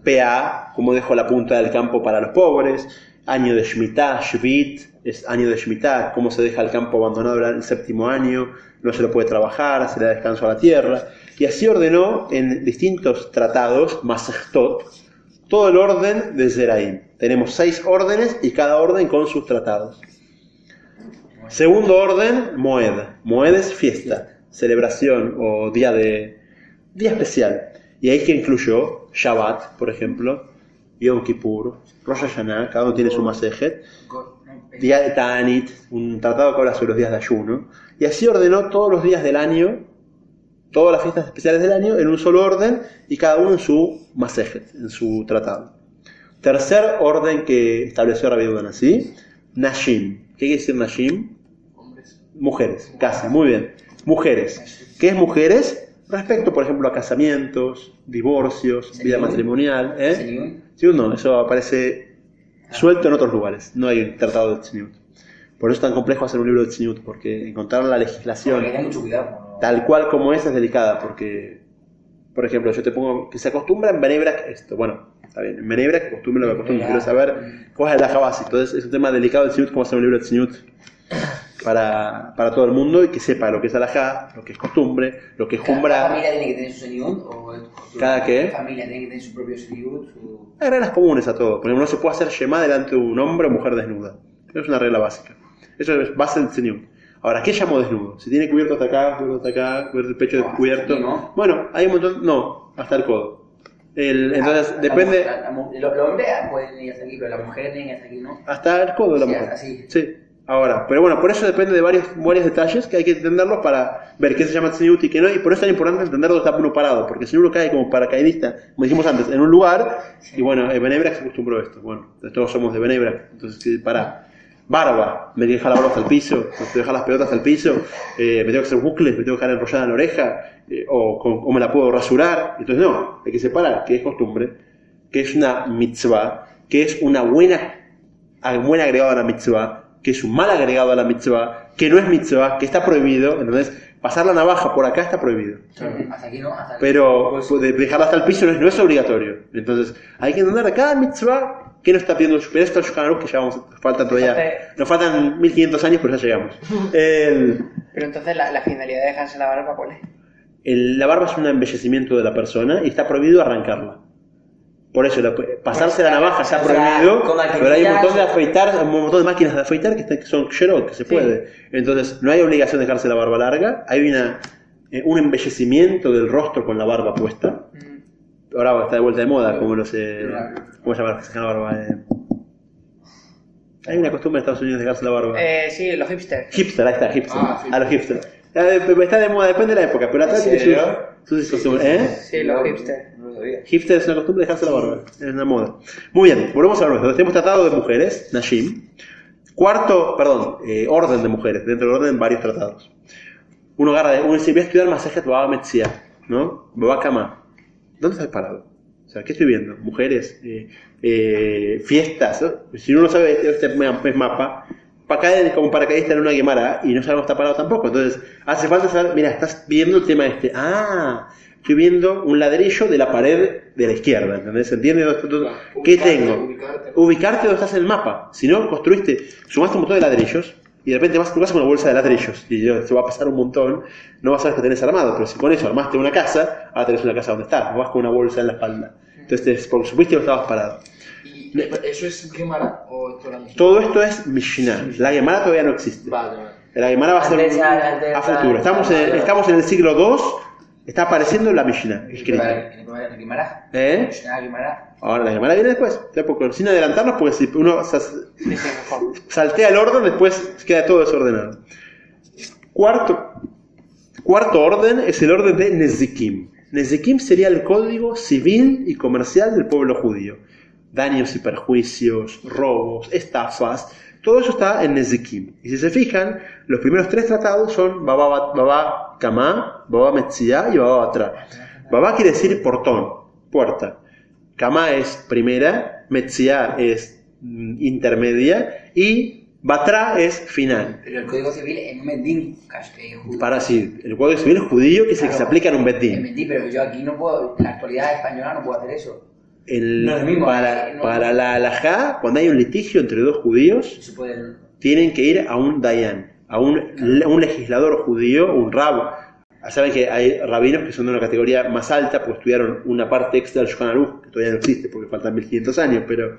PA, como dejo la punta del campo para los pobres. Año de Shemitah, Shvit, es año de Shemitah, cómo se deja el campo abandonado el séptimo año, no se lo puede trabajar, se le da descanso a la tierra. Y así ordenó en distintos tratados, Masechtot, todo el orden de Zeraim. Tenemos seis órdenes y cada orden con sus tratados. Segundo orden, Moed. Moed es fiesta, celebración o día de día especial. Y ahí que incluyó Shabbat, por ejemplo, Yom Kippur, Rosh Hashanah, cada uno tiene su masejet, día de Tanit, un tratado que habla sobre los días de ayuno. Y así ordenó todos los días del año, todas las fiestas especiales del año, en un solo orden y cada uno en su masejet, en su tratado. Tercer orden que estableció Rabbi así, Nashim. ¿Qué quiere decir Nashim? Mujeres, casi, muy bien. Mujeres. ¿Qué es mujeres? Respecto, por ejemplo, a casamientos, divorcios, vida matrimonial. ¿eh? Señor. Sí, no, eso aparece suelto en otros lugares. No hay un tratado de Tzniut. Por eso es tan complejo hacer un libro de Tzniut, porque encontrar la legislación tener mucho cuidado. ¿no? tal cual como es es delicada, porque, por ejemplo, yo te pongo que se acostumbra en Benebrak esto. Bueno, está bien, en Benebrak acostumbra lo que acostumbra, quiero saber cuál es la base. Entonces, es un tema delicado de Tzniut, cómo hacer un libro de Tzniut para, para todo el mundo y que sepa lo que es alajá, lo que es costumbre, lo que es ¿Cada jumbra. familia tiene que tener su seniut? ¿O ¿Cada qué? familia tiene que tener su propio seniut? Su... Hay reglas comunes a todo. Por ejemplo, no se puede hacer yemá delante de un hombre o mujer desnuda. Eso es una regla básica. Eso es base del tzniut. Ahora, ¿qué llamo desnudo? Si tiene cubierto hasta acá, cubierto hasta acá, cubierto el pecho No, descubierto. no. Bueno, hay un montón. No, hasta el codo. El- entonces, Ah, La- depende. la- la mu- el, el hombre puede ir hasta aquí, pero la mujer tiene que ir hasta aquí, ¿no? Hasta el codo de la Sí, mujer. así. Sí. Ahora, pero bueno, por eso depende de varios, varios detalles que hay que entenderlos para ver qué se llama tzniut y qué no. Y por eso es tan importante entender dónde está uno parado. Porque si uno cae como paracaidista, como dijimos antes, en un lugar, y bueno, en Benebrak se acostumbró a esto. Bueno, todos somos de Benebrak. Entonces, para. Barba, me que dejar la hasta el piso, me que dejar las pelotas el piso, eh, me tengo que hacer bucles, me tengo que dejar enrollada en la oreja, eh, o, me la puedo rasurar. Entonces, no, hay que separar qué es costumbre, qué es una mitzvah, qué es una buena a- buen agregado a la mitzvah, que es un mal agregado a la mitzvah, que no es mitzvah, que está prohibido, entonces pasar la navaja por acá está prohibido. Hasta aquí no, hasta aquí. Pero de- dejarla hasta el piso no es, no es obligatorio. Entonces hay que entender a cada mitzvah que nos está pidiendo pero esto es que ya vamos, nos faltan todavía, nos faltan 1500 años, pero ya llegamos. El- Pero entonces la, la finalidad de dejarse la barba, ¿cuál es? el- la barba es un embellecimiento de la persona y está prohibido arrancarla. Por eso, la- pasarse la navaja está o sea, prohibido, pero hay un montón de afeitar, un montón de máquinas de afeitar que, están- que son xerox, que se puede. Entonces, no hay obligación de dejarse la barba larga, hay una, eh, un embellecimiento del rostro con la barba puesta. Ahora está de vuelta de moda, como los... eh, ¿Cómo se llama? la barba? Eh, hay una costumbre en Estados Unidos de dejarse la barba. Eh, sí, los hipsters. Hipster, ahí está, hipster. Ah, sí. A los hipsters. Está de moda, depende de la época, pero atrás ¿En tiene sus, sus costumbres. ¿Eh? Sí, los hipsters. No lo sabía. Hipster es una costumbre de dejarse la barba, es una moda. Muy bien, volvemos a lo nuestro. Tenemos tratado de mujeres, Nashim. Cuarto, perdón, eh, orden de mujeres, dentro del orden varios tratados. Uno agarra, de- uno dice, voy a estudiar Masajet Baba Metzia, ¿no? Baba Kama. ¿Dónde estás parado? O sea, ¿qué estoy viendo? Mujeres, eh, eh, fiestas. ¿no? Si uno no sabe este, este ma- mapa, para caer como paracaidista en una Gemara y no sabemos está parado tampoco. Entonces, hace falta saber, mira, estás viendo el tema este. Ah, estoy viendo un ladrillo de la pared de la izquierda, ¿entendés? ¿Entiendes? ¿Qué Ubicarte, tengo? ubicarte. Ubicarte donde estás en el mapa. Si no, construiste, sumaste un montón de ladrillos y de repente vas a tu casa con una bolsa de ladrillos y yo- te va a pasar un montón, no vas a saber que tenés armado, pero si con eso armaste una casa, ahora tenés una casa donde estás, vas con una bolsa en la espalda. Entonces, porque supiste que no estabas parado. ¿Y eso es Gemara o esto? Todo esto es Mishnah. La Gemara todavía no existe. Vale, vale. La Gemara va a ser Antes ya- antes a futuro. Estamos en, estamos en el siglo II, está apareciendo la Mishnah escrita. ¿Eh? Ahora la Gemara viene después. Sin adelantarnos, porque si uno saltea el orden, después queda todo desordenado. Cuarto, cuarto orden es el orden de Nezikim. Nezikim sería el código civil y comercial del pueblo judío. Daños y perjuicios, robos, estafas, todo eso está en Nezikim. Y si se fijan, los primeros tres tratados son Baba, Baba Kama, Baba Metzia y Baba Batra. Baba quiere decir portón, puerta. Kama es primera, Metzia es mm, intermedia y Batra es final. Pero el Código Civil es un Mendín. eh, Para sí, el Código Civil judío que es el que se Claro. aplica en un Es. Mendín, pero yo aquí no puedo, en la actualidad española no puedo hacer eso. El- No mismo, para, no- para la halajá, cuando hay un litigio entre dos judíos, se puede. tienen que ir a un dayan, a un, a un legislador judío, un rabo. Saben que hay rabinos que son de una categoría más alta porque estudiaron una parte extra del Shulchan Aruch, que todavía no existe porque faltan 1500 años, pero,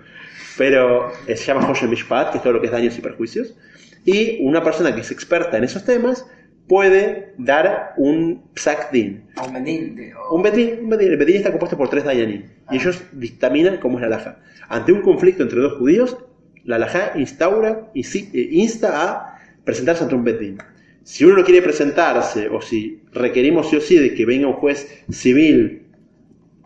pero eh, se llama Hoshen Mishpat, que es todo lo que es daños y perjuicios. Y una persona que es experta en esos temas puede dar un psak din, A un o- un betín, un betín. El betín está compuesto por tres dayanim y ellos dictaminan cómo es la alhaja. Ante un conflicto entre dos judíos, la alhaja instaura eh, insta a presentarse ante un betín. Si uno no quiere presentarse o si requerimos sí o sí de que venga un juez civil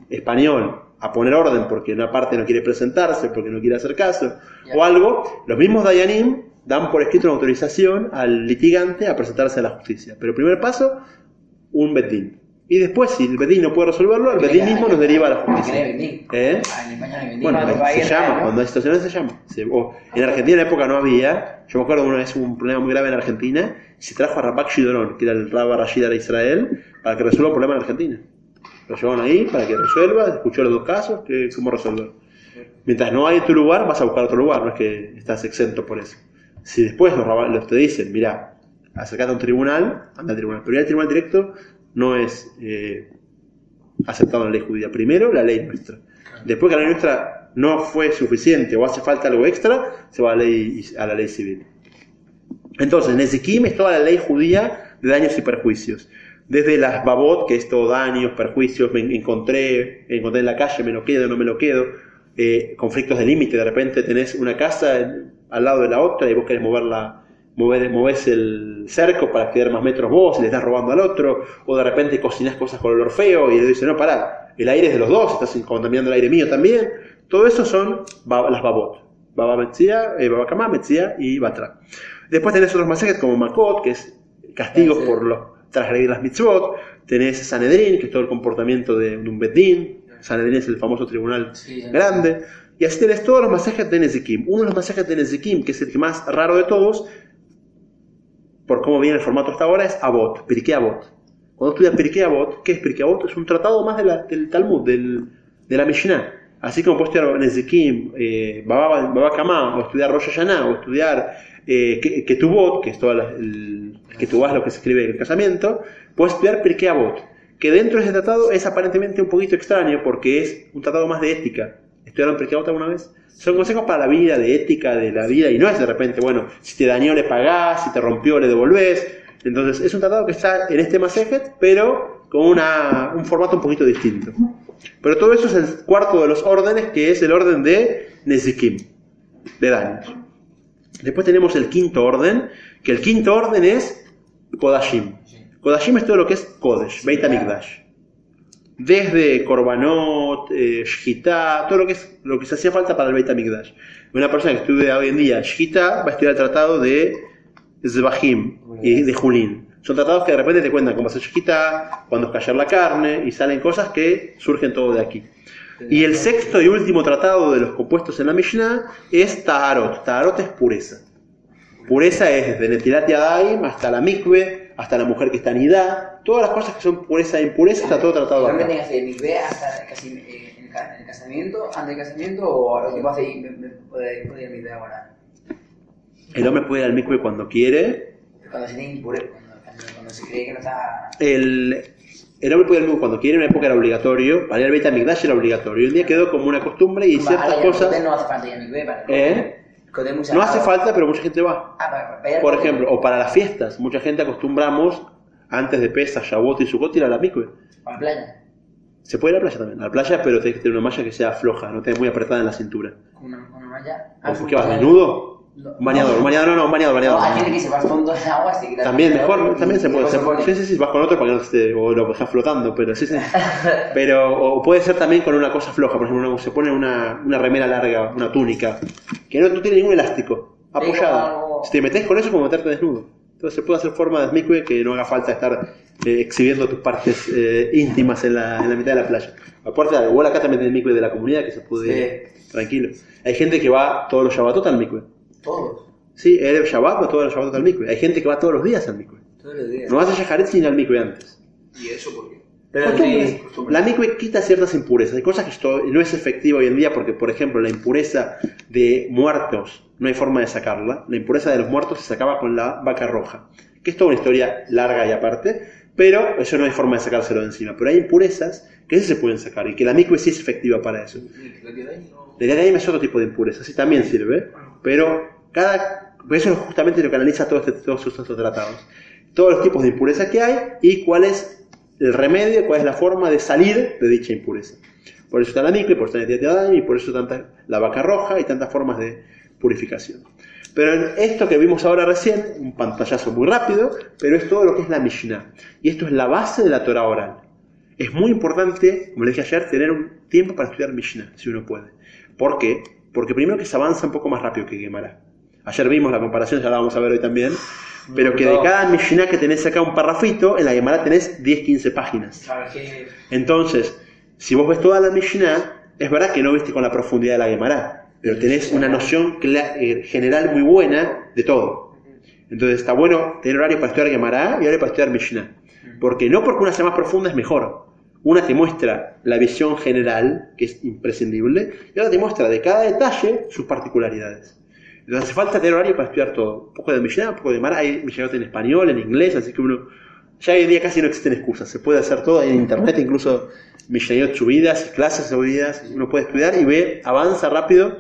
español a poner orden porque una parte no quiere presentarse, porque no quiere hacer caso o algo, los mismos dayanim dan por escrito una autorización al litigante a presentarse a la justicia. Pero primer paso, un betín. Y después, si el betín no puede resolverlo, el betín mismo nos deriva a la justicia. ¿Eh? Ah, en España no hay Mendín. Bueno, se llama, cuando hay situaciones se llama. O en Argentina en la época no había, yo me acuerdo una vez un problema muy grave en Argentina, y se trajo a Rapak Shidorón, que era el Rabba Rashid de Israel, para que resuelva un problema en Argentina. Lo llevaron ahí para que resuelva, escuchó los dos casos, que, cómo resolver. Mientras no hay en tu lugar, vas a buscar otro lugar, no es que estás exento por eso. Si después los, los te dicen, mira, acercate a un tribunal, anda al tribunal. Pero ya el tribunal directo no es eh, aceptado en la ley judía. Primero, la ley nuestra. Después que la ley nuestra no fue suficiente o hace falta algo extra, se va a la ley, a la ley civil. Entonces, Nezikim es toda la ley judía de daños y perjuicios. Desde las babot, que es todo daños, perjuicios, me encontré, encontré en la calle, me lo quedo, no me lo quedo, eh, conflictos de límite, de repente tenés una casa al lado de la otra y vos querés moverla, mover, movés el cerco para quedar más metros vos y le estás robando al otro, o de repente cocinás cosas con olor feo y le dice, no, pará, el aire es de los dos, estás contaminando el aire mío también. Todo eso son las babot. Baba Metzia, eh, Baba Kama, Metzia y Batra. Después tenés otros masajes como Makot, que es castigos Sí. por los transgredir las mitzvot. Tenés Sanedrín, que es todo el comportamiento de, un bedín. Sanedrín es el famoso tribunal Sí, sí. grande. Y así tenés todos los masajes de Nezikim. Uno de los masajes de Nezikim, que es el más raro de todos, por cómo viene el formato hasta ahora, es Abot, Pirkei Abot. Cuando estudias Pirkei Avot, ¿qué es Pirkei Avot? Es un tratado más de del Talmud, del, de la Mishnah. Así como puedes estudiar Nezikim, eh, Baba, Baba o estudiar Rosh Hashanah, o estudiar eh, Ke- Ketubot, que es todo el, Ketubah lo que se escribe en el casamiento, puedes estudiar Pirkei Avot, que dentro de ese tratado es aparentemente un poquito extraño porque es un tratado más de ética. ¿Estudiaron Avot alguna vez? Son consejos para la vida, de ética, de la vida, y no es de repente, bueno, si te dañó le pagás, si te rompió le devolvés. Entonces, es un tratado que está en este Masejet, pero con una- un formato un poquito distinto. Pero todo eso es el cuarto de los órdenes, que es el orden de Nezikim, de daños. Después tenemos el quinto orden, que el quinto orden es Kodashim. Kodashim es todo lo que es Kodesh, Beit HaMikdash. Desde Korbanot, eh, Shkita, todo lo que es lo que se hacía falta para el Beit HaMikdash. Una persona que estudia hoy en día Shkita va a estudiar el tratado de Zvahim y de Julín. Son tratados que de repente te cuentan cómo hacer Shkita, cuándo es callar la carne, y salen cosas que surgen todo de aquí. Y el sexto y último tratado de los compuestos en la Mishnah es Taharot. Taharot es pureza. Pureza es desde Netilat Yadayim hasta la mikve, hasta la mujer que está nidá, todas las cosas que son pureza e impureza está todo tratado Realmente acá. mikvé hasta casi eh, en el, ca- en el casamiento, antes del casamiento, o lo que pasa ahí puede, ir a mikvé ahora. El hombre puede ir al mikve cuando quiere, Cuando se tiene impure, cuando, cuando, se cree que no está. el, el hombre puede ir al mikve cuando quiere, en una época era obligatorio, para ir al Beit HaMikdash era obligatorio, hoy en día quedó como una costumbre y ciertas cosas no hace falta ir a mikvé para ¿Eh? No hace falta, pero mucha gente va. Ah, para, para Por ejemplo, o para las fiestas, mucha gente acostumbramos antes de Pesach, Shavuot y Sukkot ir a la mikve. Para la playa. Se puede ir a la playa también, a la playa, pero tienes que tener una malla que sea floja, no tener muy apretada en la cintura. Una, una malla. ¿O sí, ¿Qué vas, desnudo? No. Un bañador, un bañador, no, no, un bañador, No, bañador. hay gente que se va fondo en agua, se quita También, mejor, también se puede pone- Sí, sí, sí, vas con otro para que no esté, o lo dejas flotando, pero sí, sí. Pero, o puede ser también con una cosa floja, por ejemplo, se pone una, una remera larga, una túnica, que no, no tiene ningún elástico, apoyada. Si te metes con eso, es como meterte desnudo. Entonces se puede hacer forma de smikwe que no haga falta estar eh, exhibiendo tus partes eh, íntimas en la, en la mitad de la playa. Aparte, igual acá también hay smikwe de la comunidad que se puede ir tranquilo. Hay gente que va todos los Shabbatot al mikwe. Todos. Sí, Erev Shabbat va todos los Shabbatot al mikwe. Hay gente que va todos los días al mikwe. Todos los días. No vas a Shaharet sin ir al mikwe antes. ¿Y eso por qué? Pero Costumbres. sí, La mikve quita ciertas impurezas. Hay cosas que esto no es efectiva hoy en día porque, por ejemplo, la impureza de muertos no hay forma de sacarla. La impureza de los muertos se sacaba con la vaca roja. Que es toda una historia larga y aparte, pero eso no hay forma de sacárselo de encima. Pero hay impurezas que sí se pueden sacar y que la mikve sí es efectiva para eso. La que ahí no... La idea de es otro tipo de impureza, sí también sirve, pero cada. Eso es justamente lo que analiza todo este- todos estos tratados. Todos los tipos de impureza que hay y cuál es el remedio, cuál es la forma de salir de dicha impureza. Por eso está la mikve, por eso está el y por eso tanta la vaca roja y tantas formas de purificación. Pero en esto que vimos ahora recién, un pantallazo muy rápido, pero es todo lo que es la Mishnah. Y esto es la base de la Torah oral. Es muy importante, como les dije ayer, tener un tiempo para estudiar Mishnah, si uno puede. ¿Por qué? Porque primero que se avanza un poco más rápido que Gemara. Ayer vimos la comparación, ya la vamos a ver hoy también. Pero que de cada Mishnah que tenés acá un parrafito, en la Gemara tenés 10-15 páginas. Claro, es que. Entonces, si vos ves toda la Mishnah, es verdad que no viste con la profundidad de la Gemara, pero tenés una noción eh, general muy buena de todo. Entonces está bueno tener horario para estudiar Gemara y horario para estudiar Mishnah. Porque no porque una sea más profunda es mejor. Una te muestra la visión general, que es imprescindible, y otra te muestra de cada detalle sus particularidades. Entonces hace falta tener horario para estudiar todo. Un poco de Mishnah, un poco de Gemara, hay Mishnah en español, en inglés, así que uno... Ya hoy en día casi no existen excusas, se puede hacer todo en internet, incluso Mishnayot subidas, clases subidas, uno puede estudiar y ve, avanza rápido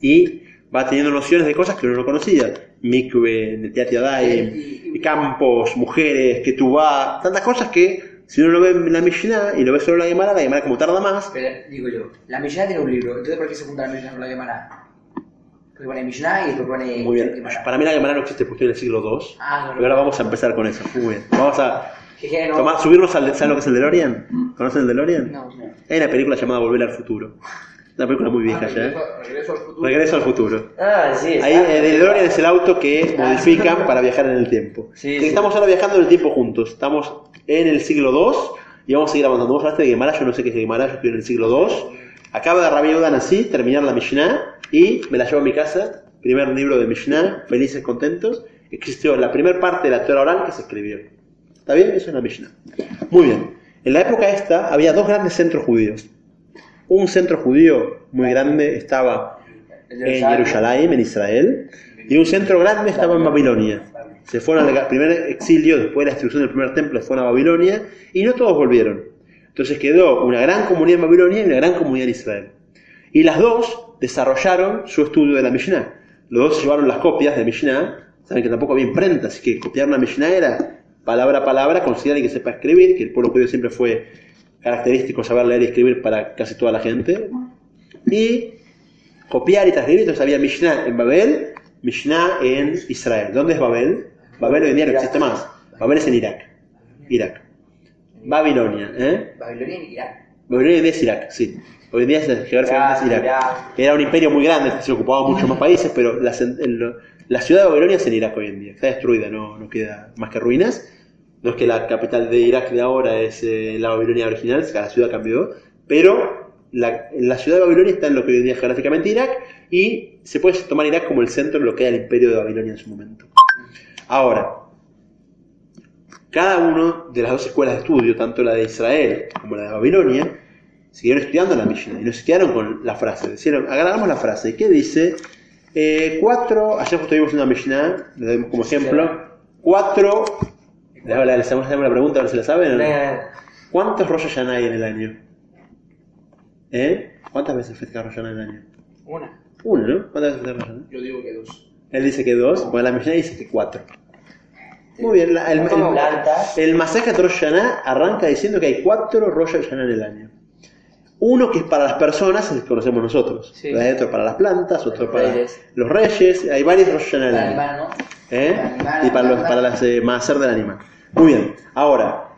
y va teniendo nociones de cosas que uno no conocía. Mikve, Netiat Yadayim, campos, mujeres, que tú vas, tantas cosas que si uno lo ve en la Mishnah y lo ve solo en la Gemara, la Gemara como tarda más, Pero, digo yo, la Mishnah tiene un libro, entonces ¿por qué se junta la Mishnah con la Gemara? Porque pone Mishnah y después pone. muy bien. Gemara. Para mí la Gemara no existe porque en el siglo II. Ah, no, no. Y ahora vamos a empezar con eso. Muy bien. Vamos a tomar, subirnos al... ¿Saben lo que es el DeLorean? ¿Conocen el DeLorean? No, no. Hay una película llamada Volver al Futuro. Una película muy vieja Ah, ya. ¿eh? regreso, al futuro. Regreso al futuro. Ah, sí. Ahí el DeLorean es el auto que modifican para viajar en el tiempo. Sí, Que sí. Estamos ahora viajando en el tiempo juntos. Estamos en el siglo II y vamos a seguir avanzando. Vos hablaste de Gemara, yo no sé qué es Gemara, yo estoy en el siglo II. Acaba de Rabbi Yehuda así, terminar la Mishnah y me la llevo a mi casa. Primer libro de Mishnah, felices, contentos. Existió la primera parte de la Torah oral que se escribió. ¿Está bien? Eso es la Mishnah. Muy bien. En la época esta había dos grandes centros judíos. Un centro judío muy grande estaba en Jerusalén, en Israel, y un centro grande estaba en Babilonia. Se fueron al primer exilio, después de la destrucción del primer templo, se fueron a Babilonia, y no todos volvieron. Entonces quedó una gran comunidad en Babilonia y una gran comunidad en Israel. Y las dos desarrollaron su estudio de la Mishnah. Los dos llevaron las copias de Mishnah, saben que tampoco había imprenta, así que copiar una Mishnah era palabra a palabra, alguien que sepa escribir, que el pueblo judío siempre fue característico saber leer y escribir para casi toda la gente. Y copiar y transcribir, entonces había Mishnah en Babel, Mishnah en Israel. ¿Dónde es Babel? Babel hoy en día no existe más. Babel es en Irak. Irak. Babilonia, ¿eh? Babilonia y Irak. Babilonia hoy en día es Irak, sí. Hoy en día es, geográficamente Irak. Irak. Era un imperio muy grande, se ocupaba muchos más países, pero la, la ciudad de Babilonia es en Irak hoy en día. Está destruida, no, no queda más que ruinas. No es que la capital de Irak de ahora es eh, la Babilonia original, la ciudad cambió, pero la, la ciudad de Babilonia está en lo que hoy en día es geográficamente Irak, y se puede tomar Irak como el centro de lo que era el imperio de Babilonia en su momento. Ahora, cada una de las dos escuelas de estudio, tanto la de Israel como la de Babilonia, siguieron estudiando la Mishnah y no se quedaron con la frase. Dijeron, agarramos la frase. ¿Qué dice? Eh, cuatro, ayer justo vimos una Mishnah, le damos como ejemplo, cuatro, le hago la, le hacemos la pregunta a ver si la saben. o no? ¿Cuántos Rosh Hashanah hay en el año? ¿Eh? ¿Cuántas veces festeja Rosh en el año? Una. Una, ¿no? ¿Cuántas veces festeja Rosh? Yo digo que dos. Él dice que dos, pues la Mishnah dice que cuatro. Muy bien, la- el, el, Como plantas. el masaje de Rosh Hashanah arranca diciendo que hay cuatro Rosh Hashanah en el año. Uno que es para las personas, el que conocemos nosotros. Sí. Hay otro para las plantas, otro Los para reyes. los reyes. Hay varios Rosh Hashanah en el Para año. animal, ¿no? ¿Eh? Y para, los, para las eh, del animal. Muy bien. Ahora,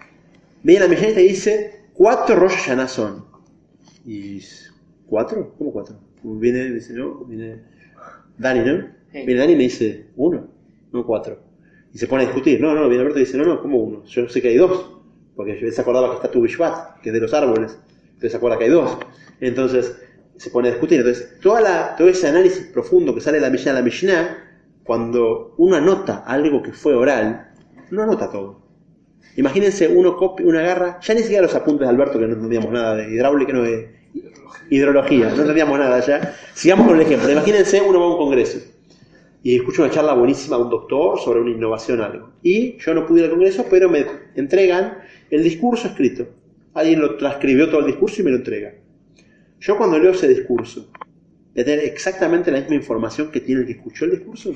viene la Mishnah y te dice, cuatro Rosh Hashanah son. ¿Y cuatro? ¿Cómo cuatro? Viene, dice, no, viene Dani, ¿no? Sí. Viene Dani y me dice, uno, no cuatro. Y se pone a discutir. No, no, viene Alberto y dice, no, no, ¿cómo uno? Yo sé que hay dos. Porque él se acordaba que está tu Bishvat, que es de los árboles. Entonces se acuerda que hay dos. Entonces se pone a discutir. Entonces, toda la, todo ese análisis profundo que sale de la Mishnah, la Mishnah, cuando uno anota algo que fue oral, no anota todo. Imagínense, uno copia, una agarra, ya ni siquiera los apuntes de Alberto, que no entendíamos nada de hidráulica, no de hidrología, no entendíamos nada ya. Sigamos con el ejemplo. Imagínense, uno va a un congreso y escucho una charla buenísima de un doctor sobre una innovación algo. Y yo no pude ir al congreso, pero me entregan el discurso escrito. Alguien lo transcribió todo el discurso y me lo entrega. Yo cuando leo ese discurso, ¿voy a tener exactamente la misma información que tiene el que escuchó el discurso?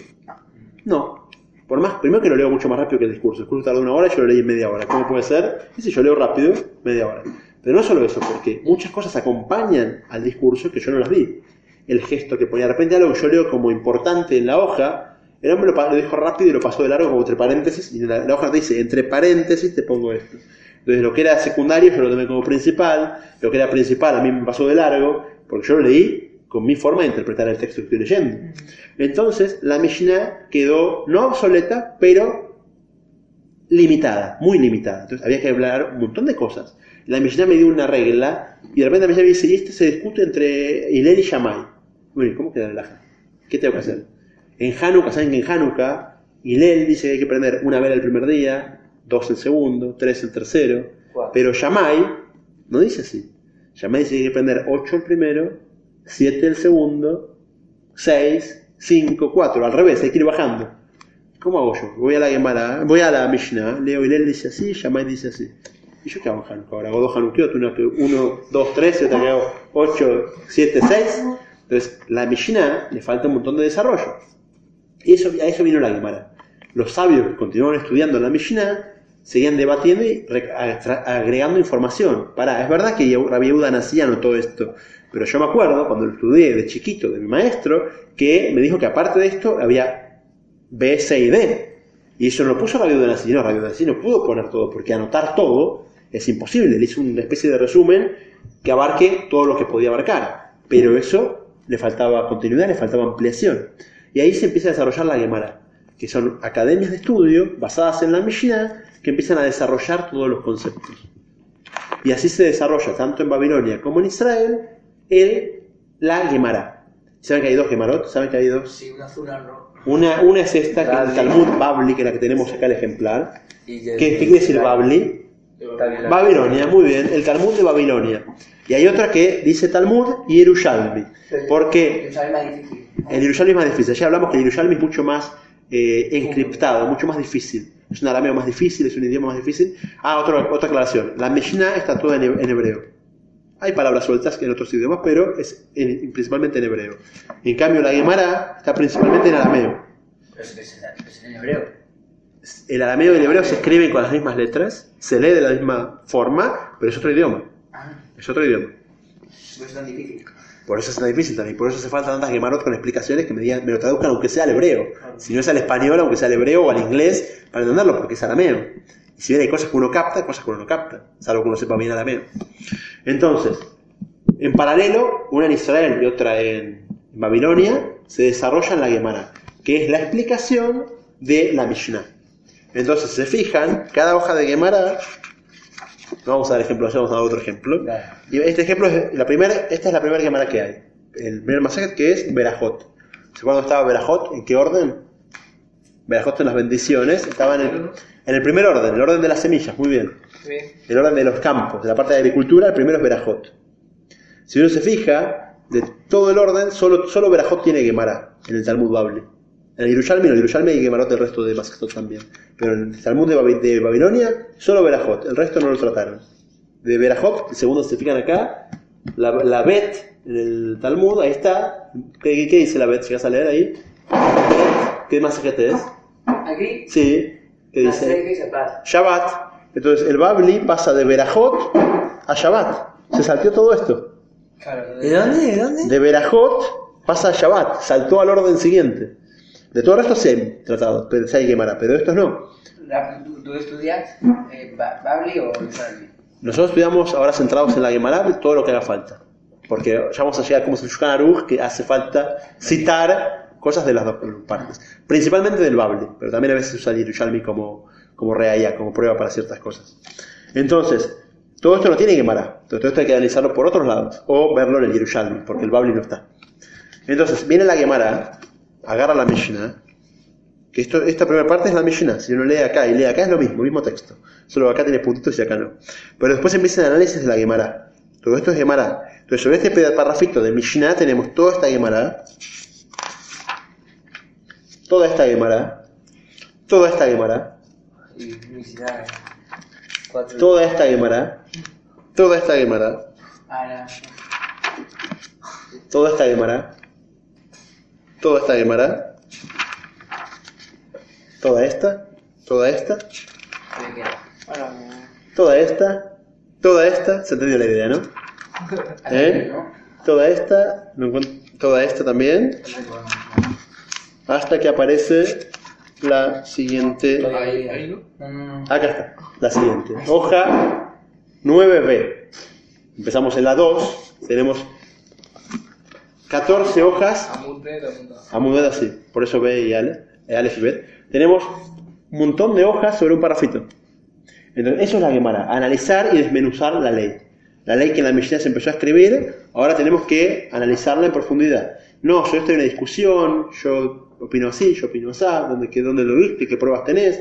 No. Por más, primero que lo leo mucho más rápido que el discurso. El discurso tarda una hora y yo lo leí en media hora. ¿Cómo puede ser? Y si yo leo rápido, media hora. Pero no solo eso, porque muchas cosas acompañan al discurso que yo no las vi. El gesto que ponía de repente algo que yo leo como importante en la hoja, el hombre lo, lo dijo rápido y lo pasó de largo como entre paréntesis, y la, la hoja te dice, entre paréntesis te pongo esto. Entonces lo que era secundario yo lo tomé como principal, lo que era principal a mí me pasó de largo, porque yo lo leí con mi forma de interpretar el texto que estoy leyendo. Entonces la Mishnah quedó no obsoleta, pero limitada, muy limitada. Entonces había que hablar un montón de cosas. La Mishnah me dio una regla y de repente la Mishnah me dice, y este se discute entre Hillel y Shammai. Bueno, ¿y cómo queda el laja? ¿Qué tengo que hacer? En Hanukkah, ¿saben que en Hanukkah Hillel dice que hay que prender una vela el primer día, dos el segundo, tres el tercero, Cuatro. pero Shammai no dice así. Shammai dice que hay que prender ocho el primero, siete el segundo, seis, cinco, cuatro, al revés, hay que ir bajando. ¿Cómo hago yo? Voy a la Gemara, voy a la Mishnah, leo Hillel dice así, Shammai dice así. ¿Y yo qué hago en? Ahora hago dos Hanukkot, una que uno, dos, tres, y otra que hago ocho, siete, seis. Entonces, la Mishnah le falta un montón de desarrollo. Y eso, a eso vino la Gemara. Los sabios que continuaron estudiando la Mishnah seguían debatiendo y agregando información. Para, es verdad que Rabbi Yehuda nacía todo esto, pero yo me acuerdo cuando lo estudié de chiquito de mi maestro que me dijo que aparte de esto había B, C y D. Y eso no lo puso Rabbi Yehuda Nassi, no, Rabbi Nassi no pudo poner todo, porque anotar todo es imposible. Le hizo una especie de resumen que abarque todo lo que podía abarcar. Pero eso le faltaba continuidad, le faltaba ampliación. Y ahí se empieza a desarrollar la Gemara, que son academias de estudio basadas en la Mishnah que empiezan a desarrollar todos los conceptos. Y así se desarrolla, tanto en Babilonia como en Israel, el, la Gemara. ¿Saben que hay dos Gemarot? ¿Saben que hay dos? Sí, una azul, una roja. Una, una es esta, que es el. Talmud Babli, que es la que tenemos acá el ejemplar. ¿Qué, qué quiere decir Babli? Babilonia. Babilonia, muy bien, el Talmud de Babilonia. Y hay otra que dice Talmud y Yerushalmi. Porque el Yerushalmi es más difícil. Ya hablamos que el Yerushalmi es mucho más eh, encriptado, mucho más difícil. Es un arameo más difícil, es un idioma más difícil. Ah, otra, otra aclaración. La Mishnah está toda en, he- en hebreo. Hay palabras sueltas que en otros idiomas, pero es en- principalmente en hebreo. En cambio, la Gemara está principalmente en arameo. Pero es, es, es en hebreo. El arameo y el hebreo se escriben con las mismas letras, se lee de la misma forma, pero es otro idioma. Ah, Es otro idioma. eso es tan difícil. Por eso es tan difícil también, por eso hace falta tantas Gemarot con explicaciones que me, digan, me lo traduzcan aunque sea al hebreo. Si no es al español, aunque sea al hebreo o al inglés, para entenderlo, porque es arameo. Y si bien hay cosas que uno capta, hay cosas que uno no capta, salvo que uno sepa bien arameo. Entonces, en paralelo, una en Israel y otra en Babilonia, se desarrollan la Gemara, que es la explicación de la Mishnah. Entonces, se fijan, cada hoja de Gemara, no vamos a dar ejemplo, ya vamos a dar otro ejemplo. Y este ejemplo es la primera, esta es la primera Gemara que hay. el primer Masejet que es Berajot. ¿Se acuerdan estaba Berajot? ¿En qué orden? Berajot en las bendiciones. Estaba en el, en el primer orden, el orden de las semillas, muy bien. Bien. El orden de los campos, de la parte de agricultura, el primero es Berajot. Si uno se fija, de todo el orden, solo, solo Berajot tiene Gemara en el Talmud Babli. En el Yerushalmi no, el Yerushalmi hay Gemarot del resto de Masejetot también. Pero en el Talmud de, de Babilonia, solo Berajot, el resto no lo trataron. De Berajot, el segundo se fijan acá, la, la Bet en el Talmud, ahí está. ¿Qué, qué dice la Bet? Si vas a leer ahí. Bet, ¿Qué Masejete es? Aquí, Sí, ¿qué dice? y Shabbat. Shabbat. Entonces el Babli pasa de Berajot a Shabbat. Se salteó todo esto. Claro. ¿De dónde? ¿De dónde? De Berajot pasa a Shabbat, saltó al orden siguiente. De todo el resto se han tratado, pero se hay Gemara, pero estos no. ¿Tú, tú estudias eh, Ba- Babli o Yerushalmi? Nosotros estudiamos ahora centrados en la Gemara todo lo que haga falta. Porque ya vamos a llegar como Shulchan Aruch, que hace falta citar cosas de las dos partes. Principalmente del Babli, pero también a veces usa el Yerushalmi como, como reaya, como prueba para ciertas cosas. Entonces, todo esto no tiene Gemara. Todo esto hay que analizarlo por otros lados. O verlo en el Yerushalmi, porque el Babli no está. Entonces, viene la Gemara, agarra la Mishnah, que esto, esta primera parte es la Mishnah. Si uno lee acá y lee acá es lo mismo, mismo texto. Solo acá tiene puntitos y acá no. Pero después empieza el análisis de la Gemara. Todo esto es Gemara. Entonces, sobre este parrafito de Mishnah tenemos toda esta Gemara. Toda esta Gemara. Toda esta Gemara. Toda esta Gemara. Toda esta Gemara. Toda esta Gemara. Toda esta Gemara. Toda esta. Toda esta. Toda esta. Toda esta. Se entendió la idea, ¿no? ¿Eh? Toda esta. Toda esta también. Hasta que aparece la siguiente. Acá está. La siguiente. Hoja 9B. Empezamos en la 2. Tenemos 14 hojas. Amuded así, por eso B y Ale, eh, Aleph y Bet. Tenemos un montón de hojas sobre un parrafito. Entonces, eso es la Gemara, analizar y desmenuzar la ley. La ley que en la Mishnah se empezó a escribir, ahora tenemos que analizarla en profundidad. No, yo estoy en una discusión, yo opino así, yo opino así, ¿dónde, qué, dónde lo viste? ¿Qué pruebas tenés?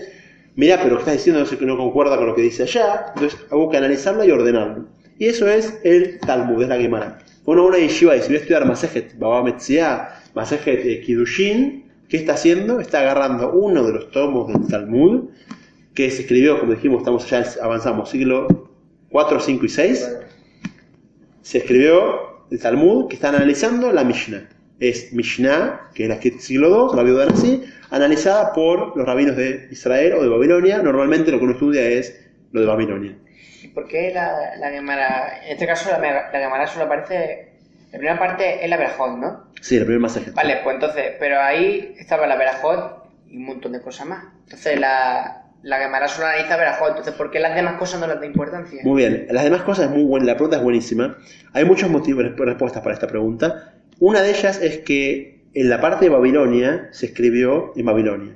Mirá, pero lo que estás diciendo no, sé, que no concuerda con lo que dice allá. Entonces, hago que analizarla y ordenarlo. Y eso es el Talmud, es la Gemara. A una yeshiva y si voy a estudiar Masejet Baba Metzia, Masejet eh, Kiddushin, ¿qué está haciendo? Está agarrando uno de los tomos del Talmud, que se escribió, como dijimos, estamos ya avanzamos, siglo 4, 5 y 6. Se escribió el Talmud que están analizando la Mishnah. Es Mishnah, que es la escrita siglo 2, la viuda de Nasi, analizada por los rabinos de Israel o de Babilonia. Normalmente lo que uno estudia es lo de Babilonia. ¿Y por qué la, la Gemara? En este caso, la, la Gemara solo aparece. La primera parte es la Berajot, ¿no? Sí, el primer masaje. Vale, pues entonces, pero ahí estaba la Berajot y un montón de cosas más. Entonces, la, la Gemara solo analiza Berajot. Entonces, ¿por qué las demás cosas no les da importancia? Muy bien, las demás cosas es muy buena, la pregunta es buenísima. Hay muchos motivos, respuestas para esta pregunta. Una de ellas es que en la parte de Babilonia se escribió en Babilonia.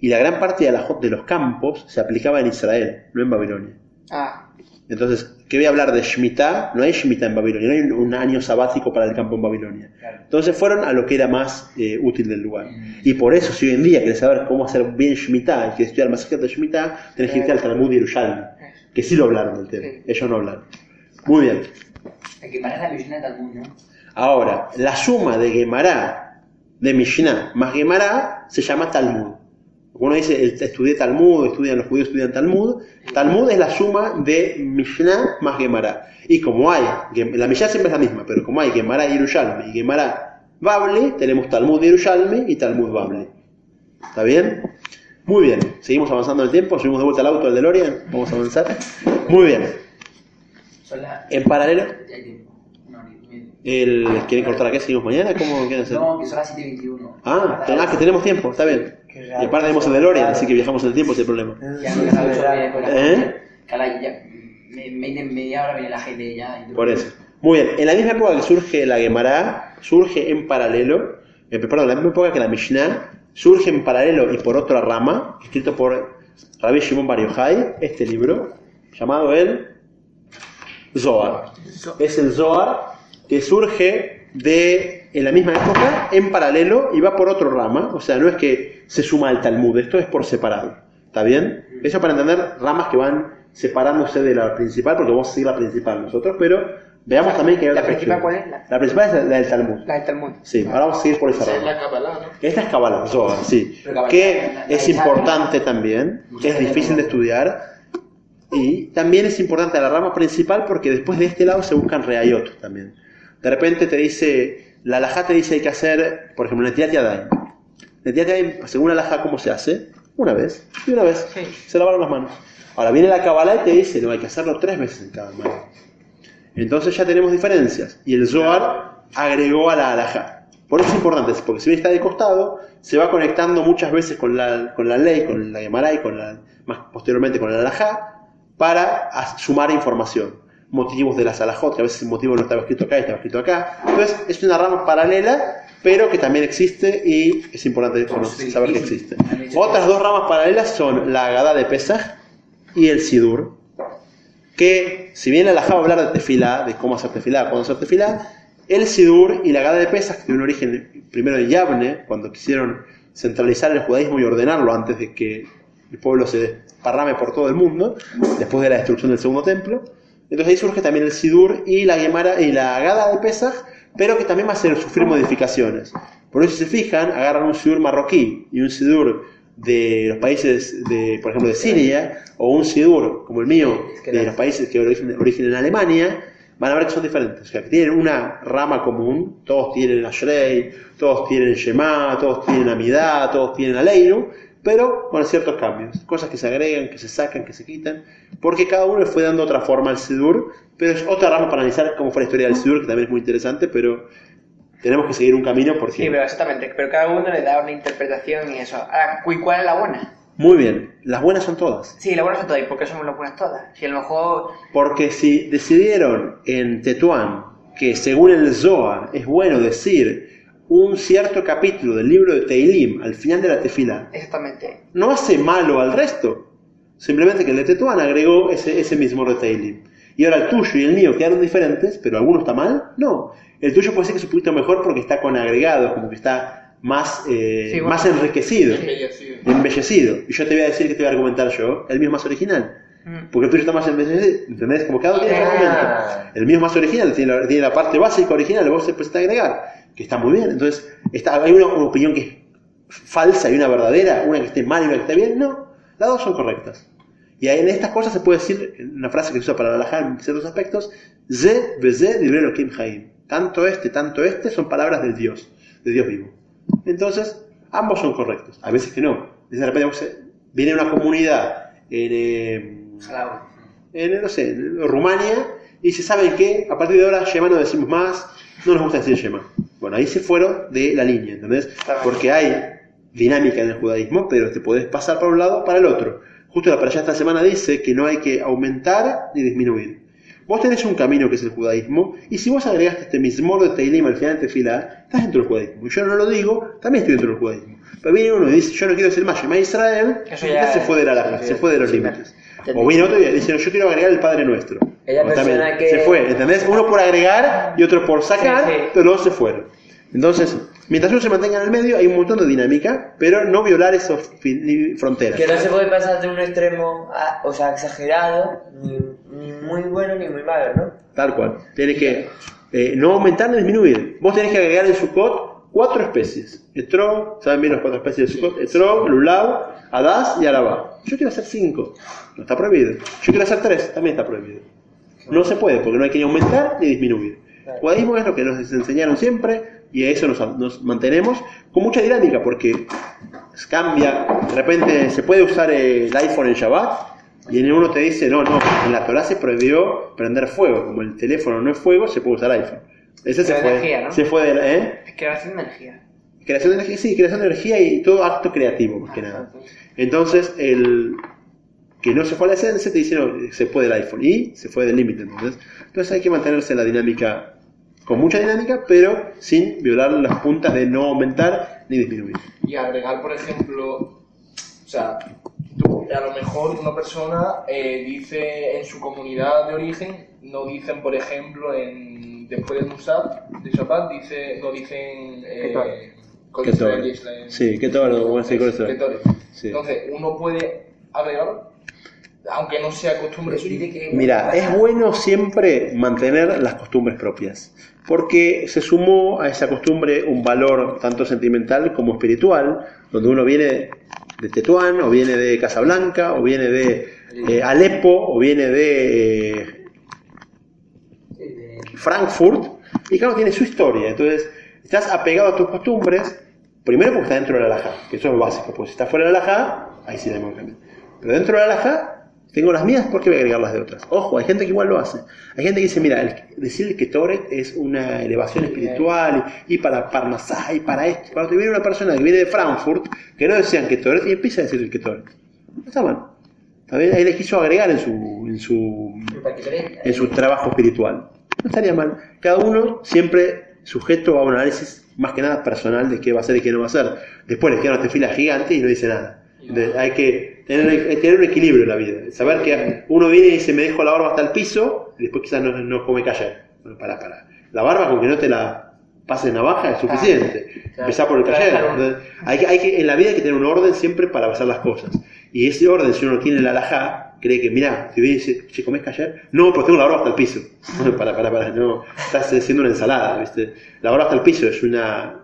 Y la gran parte de, la, de los campos se aplicaba en Israel, no en Babilonia. Ah, Entonces, ¿qué voy a hablar de Shemitah? No hay Shemitah en Babilonia, no hay un- año sabático para el campo en Babilonia. Entonces fueron a lo que era más eh, útil del lugar. Y por eso, si hoy en día querés saber cómo hacer bien Shemitah y querés estudiar más de Shemitah, tenés que irte al Talmud de Yerushalmi, que sí lo hablaron del tema. Ellos no hablaron. Muy bien. Ahora, la suma de Gemara, de Mishnah más Gemara, se llama Talmud. Uno dice, estudié Talmud, estudian los judíos, estudian Talmud. Talmud es la suma de Mishnah más Gemara. Y como hay, la Mishnah siempre es la misma, pero como hay Gemara Yerushalmi y Gemara Bable, tenemos Talmud Yerushalmi y Talmud Bable. ¿Está bien? Muy bien. Seguimos avanzando en el tiempo, subimos de vuelta al auto del DeLorean, vamos a avanzar. Muy bien. En paralelo, y el, ¿quieren cortar acá? ¿Seguimos mañana? ¿Cómo quieren hacer? No, que son las 7.21. Ah, ah, que tenemos tiempo, está bien. Y aparte tenemos el DeLorean, así que viajamos en el tiempo sin problema. Ya no deja mucho bien con la ¿Eh? ya, media hora viene la gente ya. Por eso. Muy bien, en la misma época que surge la Gemara, surge en paralelo, eh, perdón, en la misma época que la Mishnah, surge en paralelo y por otra rama, escrito por Rabbi Shimon Bar Yochai, este libro, llamado el Zohar. Es el Zohar que surge de en la misma época en paralelo y va por otro rama. O sea, no es que se suma al Talmud, esto es por separado. ¿Está bien? Eso para entender ramas que van separándose de la principal, porque vamos a seguir la principal nosotros, pero veamos también que hay ¿La otras principal cuál es? La principal es la del Talmud. La del Talmud. Sí, ahora vamos a seguir por esa Esa es rama. la Kabbalah, ¿no? Esta es Kabbalah, Zohar, sí. Kabbalah, Que la- la- es la- importante también, Mucha es difícil de estudiar. Y también es importante la rama principal porque después de este lado se buscan reayot también. De repente te dice, la alajá te dice hay que hacer, por ejemplo, Netiat Yadayim. Netiat Yadayim, según la alajá, ¿cómo se hace? Una vez, y una vez. Sí. Se lavaron las manos. Ahora viene la Kabbalah y te dice, no, hay que hacerlo tres veces en cada mano. Entonces ya tenemos diferencias. Y el Zohar agregó a la alajá. Por eso es importante, porque si bien está de costado, se va conectando muchas veces con la, con la ley, con la Gemara y con la, más posteriormente con la alajá, para sumar información. Motivos de las alajot, que a veces el motivo no estaba escrito acá y estaba escrito acá. Entonces es una rama paralela, pero que también existe y es importante saber que existe. Otras dos ramas paralelas son la Agadá de Pesach y el Sidur, que si bien la va a hablar de tefilá, de cómo hacer tefilá, cuándo hacer tefilá, el Sidur y la Gada de Pesach, que tiene un origen primero en Yavne, cuando quisieron centralizar el judaísmo y ordenarlo antes de que el pueblo se desparrame por todo el mundo, después de la destrucción del segundo templo. Entonces ahí surge también el Sidur y la Gemara y la Gada de Pesach, pero que también va a hacer sufrir modificaciones. Por eso si se fijan, agarran un Sidur marroquí y un Sidur de los países de, por ejemplo, de Siria, o un Sidur como el mío, de los países que origen, origen en Alemania, van a ver que son diferentes. O sea, que tienen una rama común, todos tienen Ashrei, todos tienen Shema, todos tienen Amidá, todos tienen Aleinu, pero con ciertos cambios. Cosas que se agregan, que se sacan, que se quitan, porque cada uno le fue dando otra forma al Sidur, pero es otra rama para analizar cómo fue la historia del Sidur, que también es muy interesante, pero tenemos que seguir un camino porque... Sí, pero exactamente. Pero cada uno le da una interpretación y eso. Ahora, ¿y cuál es la buena? Muy bien, las buenas son todas. Sí, la buena son todas. ¿Y por qué somos las buenas todas? Si a lo mejor. Porque si decidieron en Tetuán que según el Zohar es bueno decir un cierto capítulo del libro de Teilim al final de la tefila, Exactamente. no hace malo al resto. Simplemente que el de Tetuán agregó ese, ese mismo de Teilim. Y ahora el tuyo y el mío quedaron diferentes, pero alguno está mal. No. El tuyo puede ser que es un poquito mejor porque está con agregados, como que está más, eh, Sí, bueno. más enriquecido, Embellecido. embellecido. Y yo te voy a decir que te voy a argumentar yo, el mío es más original. Mm. Porque el tuyo está más embellecido, ¿entendés? Como cada uno tiene su argumento. El mío es más original, tiene la, tiene la parte básica original, vos se puede agregar, que está muy bien. Entonces, está, ¿hay una, una opinión que es falsa y una verdadera? ¿Una que esté mal y una que esté bien? No, las dos son correctas. Y en estas cosas se puede decir, en una frase que se usa para relajar en ciertos aspectos, Ze, Beze, Librero Kim Haim. Tanto este, tanto este son palabras del Dios, de Dios vivo. Entonces, ambos son correctos. A veces que no. De repente viene una comunidad en, eh, en, no sé, en Rumania y dice, ¿saben qué? A partir de ahora Shema no decimos más, no nos gusta decir Shema. Bueno, ahí se fueron de la línea, ¿entendés? Porque hay dinámica en el judaísmo, pero te podés pasar para un lado para el otro. Justo la para allá esta semana dice que no hay que aumentar ni disminuir. Vos tenés un camino que es el judaísmo, y si vos agregaste este mismo de Teilim al final de Tefilá, estás dentro del judaísmo. Yo no lo digo, también estoy dentro del judaísmo. Pero viene uno y dice, yo no quiero decir más Shema Israel, Eso ya se fue de la sí, se fue de los sí, límites. te- O viene otro y dice, no, yo quiero agregar el Padre Nuestro. Ella persona que- Se fue, ¿entendés? Uno por agregar y otro por sacar, Sí, sí. pero los dos se fueron. Entonces, mientras uno se mantenga en el medio, hay un montón de dinámica, pero no violar esas fronteras. Que no se puede pasar de un extremo, a- o sea, exagerado, ni, ni muy bueno ni muy malo, ¿no? Tal cual. Tienes que eh, no aumentar ni disminuir. Vos tenés que agregar en Sukkot cuatro especies. Etro, ¿saben bien las cuatro especies de Sukkot? Etro, Lulav, Adás y Arabá. Yo quiero hacer cinco. No está prohibido. Yo quiero hacer tres. También está prohibido. No se puede porque no hay que ni aumentar ni disminuir. Judaísmo es lo que nos enseñaron siempre y a eso nos, nos mantenemos con mucha dinámica porque cambia. De repente se puede usar el iPhone en Shabbat y en uno te dice, no, no, en la Torah se prohibió prender fuego. Como el teléfono no es fuego, se puede usar iPhone. Ese se fue, energía, ¿no? se fue de la- ¿eh? Creación de energía. Creación de energía, sí, creación de energía y todo acto creativo, más que nada. Entonces, el que no se fue a la esencia te dice, no, se fue del iPhone y se fue del límite. Entonces, entonces hay que mantenerse la dinámica, con mucha dinámica, pero sin violar las puntas de no aumentar ni disminuir. Y agregar, por ejemplo, o sea, tú, a lo mejor una persona eh, dice en su comunidad de origen, no dicen, por ejemplo, en después de Musab, de Shabbat, dice, lo dicen eh, Ketore. Sí, ketore. Ketore. Sí. Entonces, uno puede agregar, aunque no sea costumbre suya. Que- Mira, es bueno siempre mantener las costumbres propias, porque se sumó a esa costumbre un valor tanto sentimental como espiritual, donde uno viene de Tetuán, o viene de Casablanca, o viene de eh, Alepo, o viene de eh, Frankfurt, y cada uno tiene su historia. Entonces, estás apegado a tus costumbres, primero porque está dentro de la alhaja, que eso es lo básico, porque si está fuera de la alhaja, ahí sí debemos cambiar. Pero dentro de la alhaja, tengo las mías, ¿por qué voy a agregar las de otras? Ojo, hay gente que igual lo hace. Hay gente que dice, mira, el- decir que Toret es una elevación espiritual y, y para Parnasá y para esto. Cuando te viene una persona que viene de Frankfurt, que no decían que Toret y empieza a decir el que Toret. Está mal. También ahí le quiso agregar en su, en su en su trabajo espiritual. No estaría mal. Cada uno siempre sujeto a un análisis más que nada personal de qué va a hacer y qué no va a hacer. Después le queda una fila gigante y no dice nada. De- hay que tener, que tener un equilibrio en la vida. Saber que uno viene y dice me dejo la barba hasta el piso y después quizás no, no come cayer. Bueno, para, para. La barba con que no te la pase navaja es suficiente. Empezar por el. Claro. Entonces, hay hay que, en la vida hay que tener un orden siempre para hacer las cosas. Y ese orden, si uno no tiene la alajá, cree que, mira, si viene y dice, che, ¿comés cayer? No, pero tengo la barba hasta el piso. para, para, para, no, estás haciendo una ensalada, ¿viste? La barba hasta el piso es una,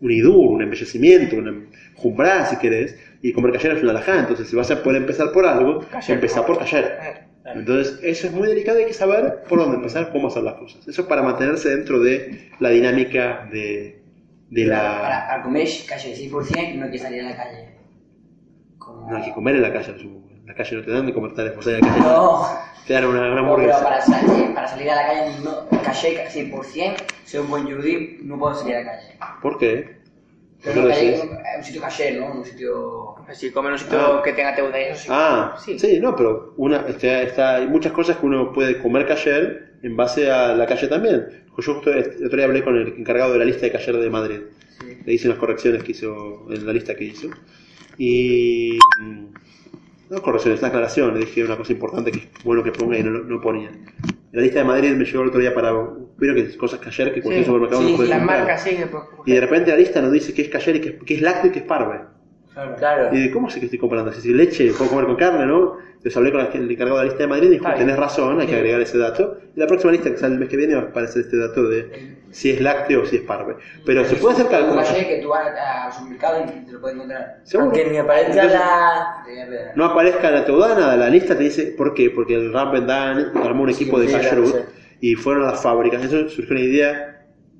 un idur, un embellecimiento, una jumbrá, si querés, y comer cayer es una alajá. Entonces, si vas a poder empezar por algo, empezar por cayer. Entonces, eso es muy delicado, hay que saber por dónde empezar, cómo hacer las cosas. Eso es para mantenerse dentro de la dinámica de, de la... Para, para comer calle 100% no hay que salir a la calle. Como... No hay que comer en la calle, supongo. En la calle no te dan de comer tales cosas en la calle. No, Te dan una, una no, pero hamburguesa. para salir, para salir a la calle, no, calle 100%, soy un buen judí, no puedo salir a la calle. ¿Por qué? ¿Por qué Pero calle, un sitio calle, ¿no? Un sitio... Pues si come en un sitio Ah. que tenga teuda y eso sí. Ah, sí. Sí. no, pero una, está, está- hay muchas cosas que uno puede comer cayer en base a la calle también. Yo justo el otro día hablé con el encargado de la lista de cayer de Madrid. Le hice unas correcciones que hizo en la lista que hizo. Y. No correcciones, una aclaración. Le dije una cosa importante que es bueno que ponga y no, no ponía. La lista de Madrid me llegó el otro día para. Vieron que cosas cayer que cualquier Sí, supermercado sí, no puede las comprar. marcas sí que puedes Y de repente la lista nos dice que es cayer y que es, que es lácteo y que es parve. Claro. Y de, ¿cómo sé que estoy comprando? Si, si leche, puedo comer con carne, ¿no? Entonces hablé con el encargado de la lista de Madrid y dijo, tenés razón, hay que agregar ese dato. Y la próxima lista que sale el mes que viene va a aparecer este dato de si es lácteo o si es parve. Pero se puede hacer Un cálculo. calle que tú vas al supermercado y te lo puedes encontrar. Seguro. Aunque ni aparezca Entonces, la... A. No aparezca la teudana, la lista te dice, ¿por qué? Porque el Rap Dan armó un equipo de sí, Kashrut claro, y fueron a las fábricas. Eso surgió una idea,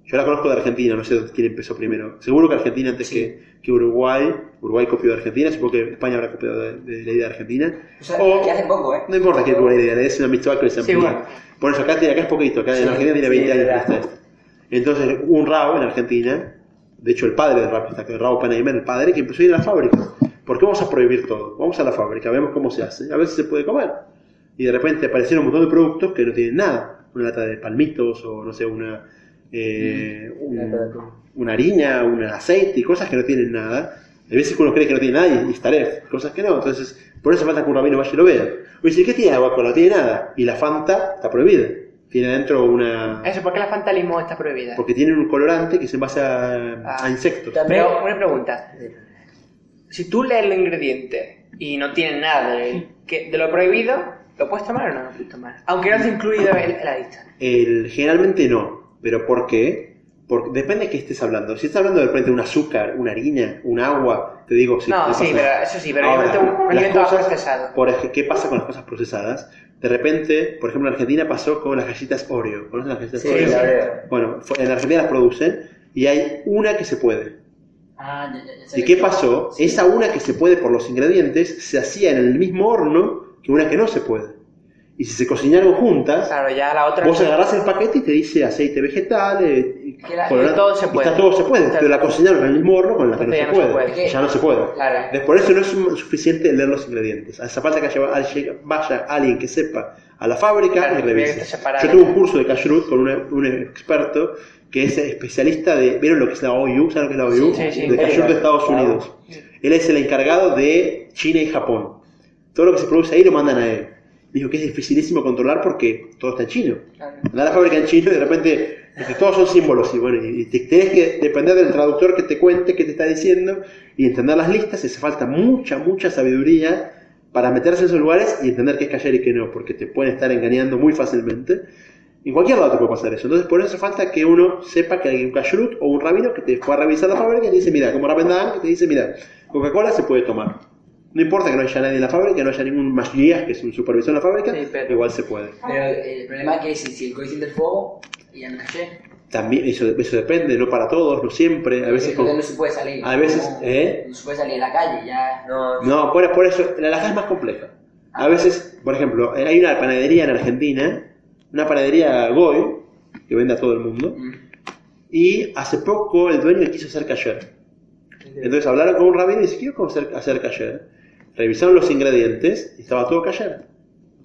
yo la conozco de Argentina, no sé quién empezó primero. Seguro que Argentina antes que, que Uruguay, Uruguay copió de Argentina, supongo que España habrá copiado de, de la idea de Argentina. O sea, O- que hace poco, ¿eh? No importa que buena idea, es una amistad que se Sí, amplía. bueno. Por eso acá, acá es poquito, acá en Sí, Argentina tiene sí, 20 años. esta, esta. Entonces un Rabo en Argentina, de hecho el padre del Rabo, está el Rabo Panaymer, el padre, que empezó a ir a la fábrica. ¿Por qué vamos a prohibir todo? Vamos a la fábrica, vemos cómo se hace, a ver si se puede comer. Y de repente aparecieron un montón de productos que no tienen nada. Una lata de palmitos o no sé, una, eh, un- una harina, un aceite y cosas que no tienen nada. Hay veces uno cree que no tiene nada y, está cosas que no. Entonces, por eso falta que un rabino vaya y lo vea. O dice, ¿qué tiene agua? No tiene nada. Y la Fanta está prohibida. Tiene adentro una... Eso, ¿por qué la Fanta Limón está prohibida? Porque tiene un colorante que se basa a, Ah. a insectos. Pero una pregunta. Si tú lees los ingredientes y no tienen nada de, que- de lo prohibido, ¿lo puedes tomar o no lo puedes tomar? Aunque no esté incluido en, en la lista. El, generalmente no. ¿Pero por qué? Porque depende de qué estés hablando. Si estás hablando de repente de un azúcar, una harina, un agua, te digo... no, pasa sí, pero eso sí, pero Ahora, un alimento procesado. Por ej- ¿Qué pasa con las cosas procesadas? De repente, por ejemplo, en Argentina pasó con las galletas Oreo. ¿Conocen las galletas Sí, Oreo? la. Bueno, en Argentina las producen y hay una que se puede. Ah, ya, ya, ya ¿Y qué pasó? Sí. Esa una que se puede por los ingredientes se hacía en el mismo horno que una que no se puede. Y si se cocinaron juntas, Claro, ya la otra... vos agarrás el paquete y te dice aceite vegetal, eh, la- colorante. todo se Y puede. está todo se puede, pero la cocinaron en el mismo horno con la que no se no puede. se puede. Ya no se puede. Claro. Por eso no es su- suficiente leer los ingredientes. Hace falta que haya- vaya alguien que sepa a la fábrica Claro, y revise. Yo tuve un curso de kashrut con una- un experto que es especialista de. ¿Vieron lo que es la OU? ¿Saben lo que es la OU? Sí, sí, sí. de kashrut de Estados. Unidos. Él es el encargado de China y Japón. Todo lo que se produce ahí lo mandan a él. Dijo que es dificilísimo controlar porque todo está en chino. Claro. Anda a la fábrica en chino y de repente todos son símbolos y bueno, y te, tenés que depender del traductor que te cuente qué te está diciendo y entender las listas, y hace falta mucha, mucha sabiduría para meterse en esos lugares y entender qué es cayer y qué no, porque te pueden estar engañando muy fácilmente. En cualquier lado te puede pasar eso. Entonces, por eso hace falta que uno sepa que hay un kashrut o un rabino que te fue a revisar la fábrica y te dice, mira, como Rabendan, que te dice, mira, Coca-Cola se puede tomar. No importa que no haya nadie en la fábrica, que no haya ningún mashiach, que es un supervisor en la fábrica, Sí, pero- igual se puede. Pero el problema es que si, si el coeficiente del fuego, ya no caché. También, eso, eso depende, no para todos, no siempre, a veces con- no se puede salir. a veces, no, ¿eh? No se puede salir a la calle, ya. No, No, por, por eso, la alhaja es más compleja. A veces, por ejemplo, hay una panadería en Argentina, una panadería Goy, que vende a todo el mundo, Mm. y hace poco el dueño quiso hacer kasher. Entonces hablaron con un rabino y dice, quiero hacer, hacer kasher. Revisaron los ingredientes y estaba todo kasher.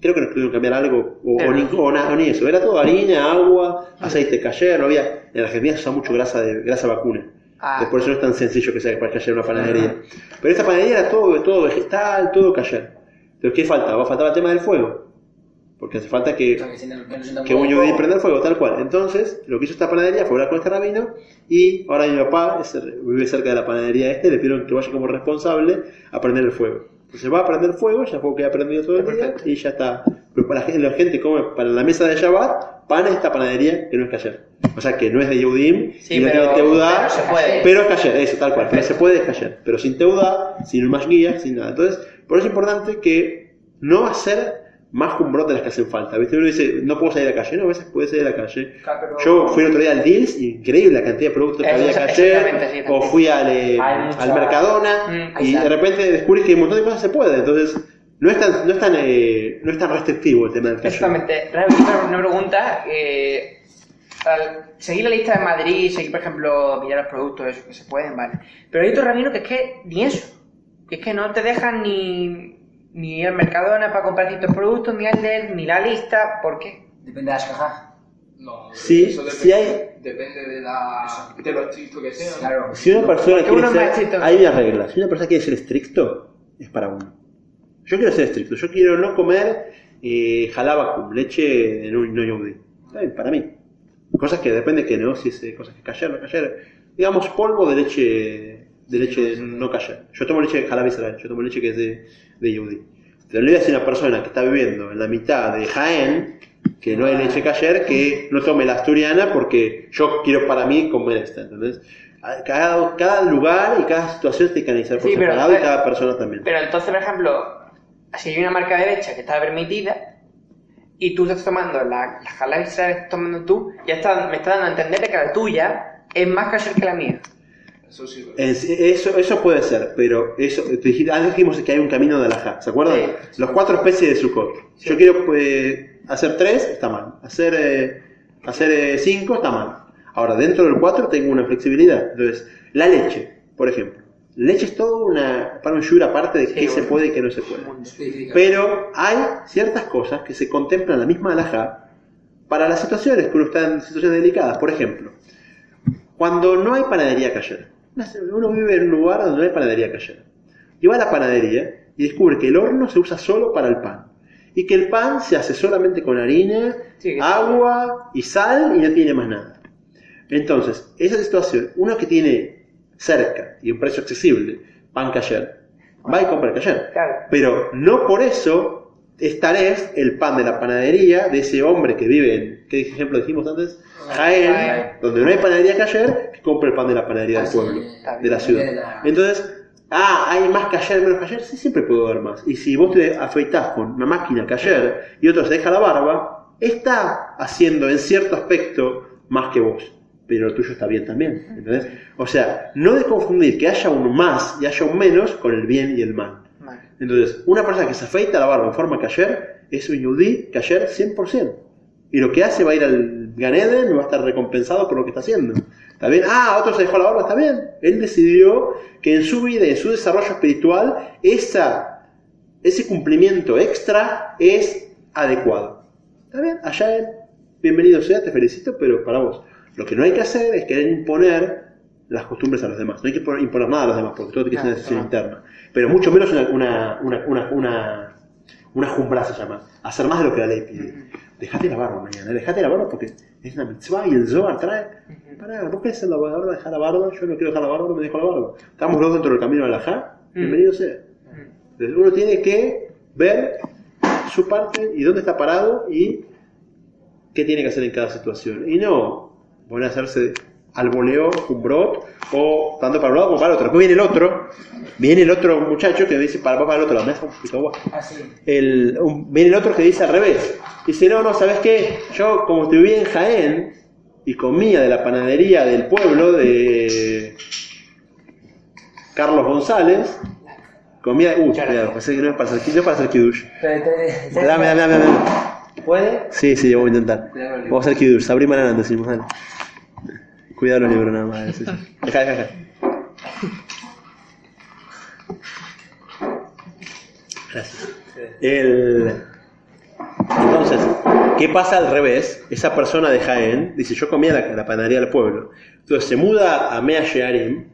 Creo que no pudieron cambiar algo, o, o ni, o na- o ni eso. Era todo harina, agua, aceite kasher, no había... En Argentina se usa mucho grasa, de, grasa vacuna. Ah. Por eso no es tan sencillo que sea para kasher una panadería. Pero esta panadería era todo, todo vegetal, todo kasher. Entonces, ¿qué falta? Va a faltar el tema del fuego. Porque hace falta que que que un yudí prenda el fuego, tal cual. Entonces, lo que hizo esta panadería fue hablar con este rabino y ahora mi papá es- vive cerca de la panadería este, le pidieron que vaya como responsable a prender el fuego. Entonces va a prender fuego, ya fue que ha prendido todo el día Perfecto. y ya está. Pero para la gente, come para la mesa de Shabbat, pan en esta panadería que no es kasher. O sea que no es de Yehudim, Sí, y no pero- tiene teudá, pero se es kasher, eso, tal cual. Pero se puede es kasher. Pero sin teudá, sin más guía, sin nada. Entonces, por eso es importante que no hacer más jumbrot de las que hacen falta. ¿Viste? Uno dice, no puedo salir a la calle, no, a veces puede salir a la calle. Claro, pero- Yo fui el otro día al Deals, increíble la cantidad de productos que había exactamente, calle, sí, o fui al, eh, al Mercadona, Mm, y de repente descubrís que un montón de cosas se puede. Entonces, no es tan, no es tan, eh, no es tan restrictivo el tema del calle. Exactamente. Una pregunta. eh, al seguir la lista de Madrid, seguir, por ejemplo, pillar los productos, eso que se pueden, vale. Pero hay otro rabino que es que ni eso. Que es que no te dejan ni, ni ir al Mercadona para comprar ciertos productos, ni al leer, ni la lista. ¿Por qué? Depende de las cajas. No, Sí, eso depende, sí hay- depende de, la, de lo estricto que sea. Claro. Si una persona quiere uno ser, hay una regla. Si una persona quiere ser estricto, es para uno. Yo quiero ser estricto. Yo quiero no comer eh, jalabakum, leche de no, no yehudí. Está bien, para mí. Cosas que depende que negocies, eh, cosas que cayer, no cayer. Digamos, polvo de leche de leche no cayer. Yo tomo leche de jalab Israel, yo tomo leche que es de, de. Pero voy a decir a una persona que está viviendo en la mitad de Jaén, que no hay leche cayer, que no tome la asturiana porque yo quiero para mí comer esta, ¿entendés? Cada, cada lugar y cada situación se tiene que analizar por Sí, pero- separado y cada persona también. Pero entonces, por ejemplo, si hay una marca de leche que está permitida y tú estás tomando la, la Halal Israel, estás tomando tú, ya está, me está dando a entender que la tuya es más kasher que la mía. Eso sí. sí, puede ser, pero eso, antes dijimos que hay un camino de alajá, ¿se acuerdan? Sí. Los cuatro especies de Sukkot. Yo quiero pues, hacer tres, está mal. Hacer, eh, hacer eh, cinco, está mal. Ahora, dentro del cuatro tengo una flexibilidad. Entonces, la leche, por ejemplo. Leche es todo una, para un shur aparte de Sí, qué se puede y qué no se puede. Pero hay ciertas cosas que se contemplan en la misma alhaja para las situaciones que uno está en situaciones delicadas. Por ejemplo, cuando no hay panadería cayer. Uno vive en un lugar donde no hay panadería cayer. Y va a la panadería y descubre que el horno se usa solo para el pan. Y que el pan se hace solamente con harina, Sí, agua y sal y no tiene más nada. Entonces, esa situación, uno que tiene cerca y un precio accesible, pan cayer, va y compra cayer. Claro. Pero no por eso es taref el pan de la panadería de ese hombre que vive en, ¿qué ejemplo dijimos antes? Jaén, Jaén. donde no hay panadería cayer, que compre el pan de la panadería del Así, pueblo, de la ciudad. Entonces, ah, hay más cayer, menos cayer, sí, siempre puedo ver más. Y si vos te afeitás con una máquina cayer y otro se deja la barba, está haciendo en cierto aspecto más que vos. Pero lo tuyo está bien también. ¿entendés? O sea, no de confundir que haya un más y haya un menos con el bien y el mal. Entonces, una persona que se afeita la barba en forma cayer es un yudí cayer 100%. Y lo que hace va a ir al Ganeden y va a estar recompensado por lo que está haciendo. ¿Está bien? Ah, otro se dejó la barba, está bien. Él decidió que en su vida, en su desarrollo espiritual, ese cumplimiento extra es adecuado. ¿Está bien? Allá él, bienvenido sea, te felicito, pero para vos. Lo que no hay que hacer es querer imponer las costumbres a los demás. No hay que imponer- nada a los demás, porque todo tiene que ser una decisión interna. Pero mucho menos una, una, una, una, una, jumbra se llama, hacer más de lo que la ley pide. Dejate la barba mañana, dejate la barba porque es una mitzvah y el Zohar trae. Pará, vos querés ser la barba, dejar la barba, yo no quiero dejar la barba, no me dejo la barba. Estamos los dos dentro del camino de la Já, bienvenido sea. Entonces uno tiene que ver su parte y dónde está parado y qué tiene que hacer en cada situación. Y no van a hacerse al voleo, un brot, o tanto para un lado como para el otro. Después viene el otro, viene el otro muchacho que dice para, para el otro lado, me hace un poquito agua. El, un- viene el otro que dice al revés. Dice, no, no, ¿sabes qué? Yo como te vivía en Jaén y comía de la panadería del pueblo de Carlos González, comía... Uh, cuidado, pensé que no es para hacer, no para hacer te- Dame, dame, dame, dame. ¿Puede? Sí, sí, vamos a intentar. Vamos a hacer kiddush, Sabri Manan decimos, dale. Cuidado los libros nada más. sí, sí. Deja, deja, deja. Gracias. El... Entonces, ¿qué pasa al revés? Esa persona de Jaén dice, yo comía la, la panadería del pueblo. Entonces se muda a Mea Shearim,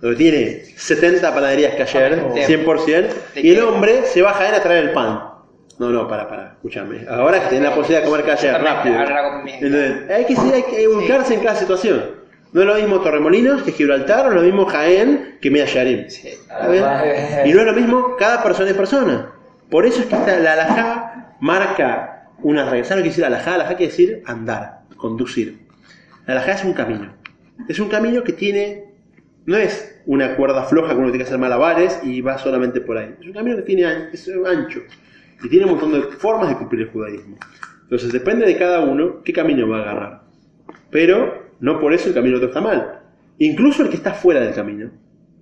donde tiene 70 panaderías que ayer, 100%, y el hombre se va a Jaén a traer el pan. No, no, para, para, escúchame. Ahora que tenés la posibilidad de comer Exactamente, rápido. Entonces, hay que, hay que ubicarse en cada situación. No es lo mismo Torremolinos que Gibraltar, no es lo mismo Jaén que. ¿Está bien? Y no es lo mismo cada persona es persona. Por eso es que esta- la alajá marca una regla. ¿Sabes lo que quiere decir alajá? Alajá quiere decir andar, conducir. La alajá es un camino. Es un camino que tiene, no es una cuerda floja que uno tiene que hacer malabares y va solamente por ahí. Es un camino que tiene es ancho y tiene un montón de formas de cumplir el judaísmo. Entonces depende de cada uno qué camino va a agarrar. Pero no por eso el camino otro está mal. Incluso el que está fuera del camino.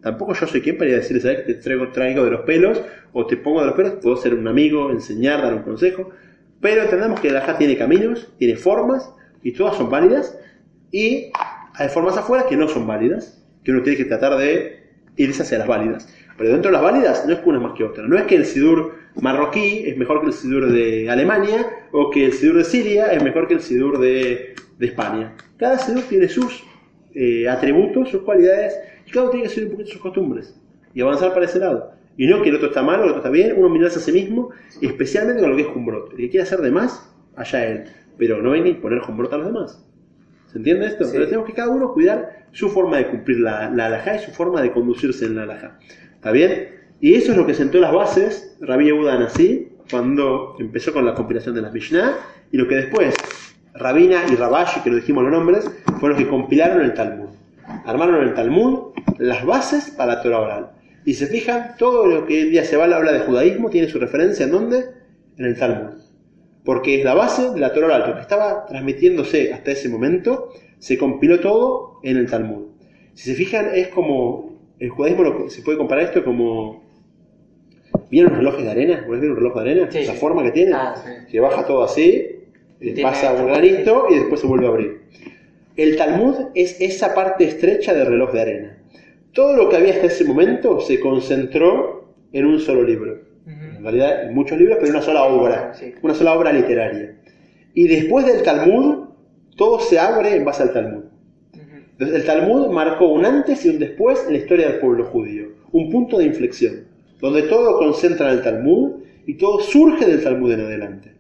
Tampoco yo soy quien para ir a decirle, ¿sabes? Te traigo, traigo de los pelos o te pongo de los pelos. Puedo ser un amigo, enseñar, dar un consejo. Pero entendemos que la Já tiene caminos, tiene formas y todas son válidas. Y hay formas afuera que no son válidas, que uno tiene que tratar de irse hacia las válidas. Pero dentro de las válidas no es que una es más que otra. No es que el sidur marroquí es mejor que el sidur de Alemania o que el sidur de Siria es mejor que el sidur de, de España. Cada sidur tiene sus eh, atributos, sus cualidades y cada uno tiene que seguir un poquito sus costumbres y avanzar para ese lado. Y no que el otro está mal o el otro está bien, uno mirarse a sí mismo, especialmente con lo que es Humbrot. El que quiere hacer de más, allá él. Pero no venga y poner Humbrot a los demás. ¿Se entiende esto? Pero tenemos que cada uno cuidar su forma de cumplir la, la alajá y su forma de conducirse en la alajá. ¿Está bien? Y eso es lo que sentó las bases Rabbi Yehuda Anasí cuando empezó con la compilación de las Mishnah y lo que después Rabina y Rabashi, que no dijimos los nombres, fueron los que compilaron el Talmud. Armaron el Talmud las bases para la Torah oral. Y se fijan, todo lo que hoy en día se va a habla de judaísmo tiene su referencia en dónde? En el Talmud porque es la base de la Torah oral, lo que estaba transmitiéndose hasta ese momento, se compiló todo en el Talmud. Si se fijan, es como, el judaísmo lo- se puede comparar esto como, ¿vieron los relojes de arena? ¿Vos vieron un reloj de arena? Sí. La forma que tiene, Ah, sí. que baja todo así, eh, pasa un granito y después se vuelve a abrir. El Talmud es esa parte estrecha del reloj de arena. Todo lo que había hasta ese momento se concentró en un solo libro. En realidad, en muchos libros, pero una sola obra. Sí. Una sola obra literaria. Y después del Talmud, todo se abre en base al Talmud. Entonces, el Talmud marcó un antes y un después en la historia del pueblo judío. Un punto de inflexión, donde todo concentra en el Talmud y todo surge del Talmud en adelante.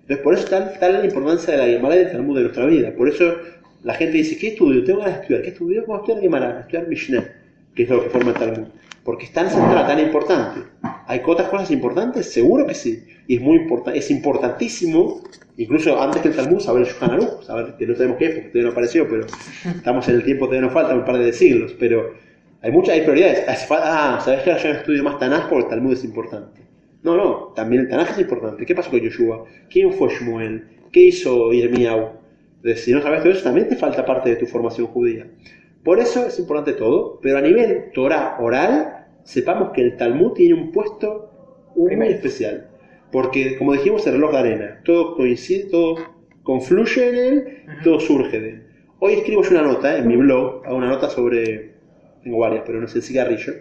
Entonces, por eso tal, tal la importancia de la Gemara y del Talmud de nuestra vida. Por eso la gente dice, ¿qué estudio? Tengo ganas de estudiar. ¿Qué estudio? ¿Cómo estudiar Gemara? Estudiar Mishnah, que es lo que forma el Talmud. Porque es tan central, tan importante. ¿Hay otras cosas importantes? Seguro que sí. Y es muy importante, es importantísimo, incluso antes que el Talmud, saber el Shulchan Aruch, saber que no sabemos qué es, porque todavía no apareció, pero estamos en el tiempo, todavía nos falta un par de siglos, pero hay muchas, hay prioridades. Ah, ¿sabes que ahora yo estudio más Tanaj porque el Talmud es importante? No, no, también el Tanaj es importante. ¿Qué pasó con Yoshua? ¿Quién fue Shmuel? ¿Qué hizo Irmiau? Si no sabes todo eso, también te falta parte de tu formación judía. Por eso es importante todo, pero a nivel Torah oral, sepamos que el Talmud tiene un puesto muy especial. Porque, como dijimos, el reloj de arena, todo coincide, todo confluye en él, todo surge de él. Hoy escribo yo una nota en mi blog, hago una nota sobre, tengo varias, pero no sé, el cigarrillo.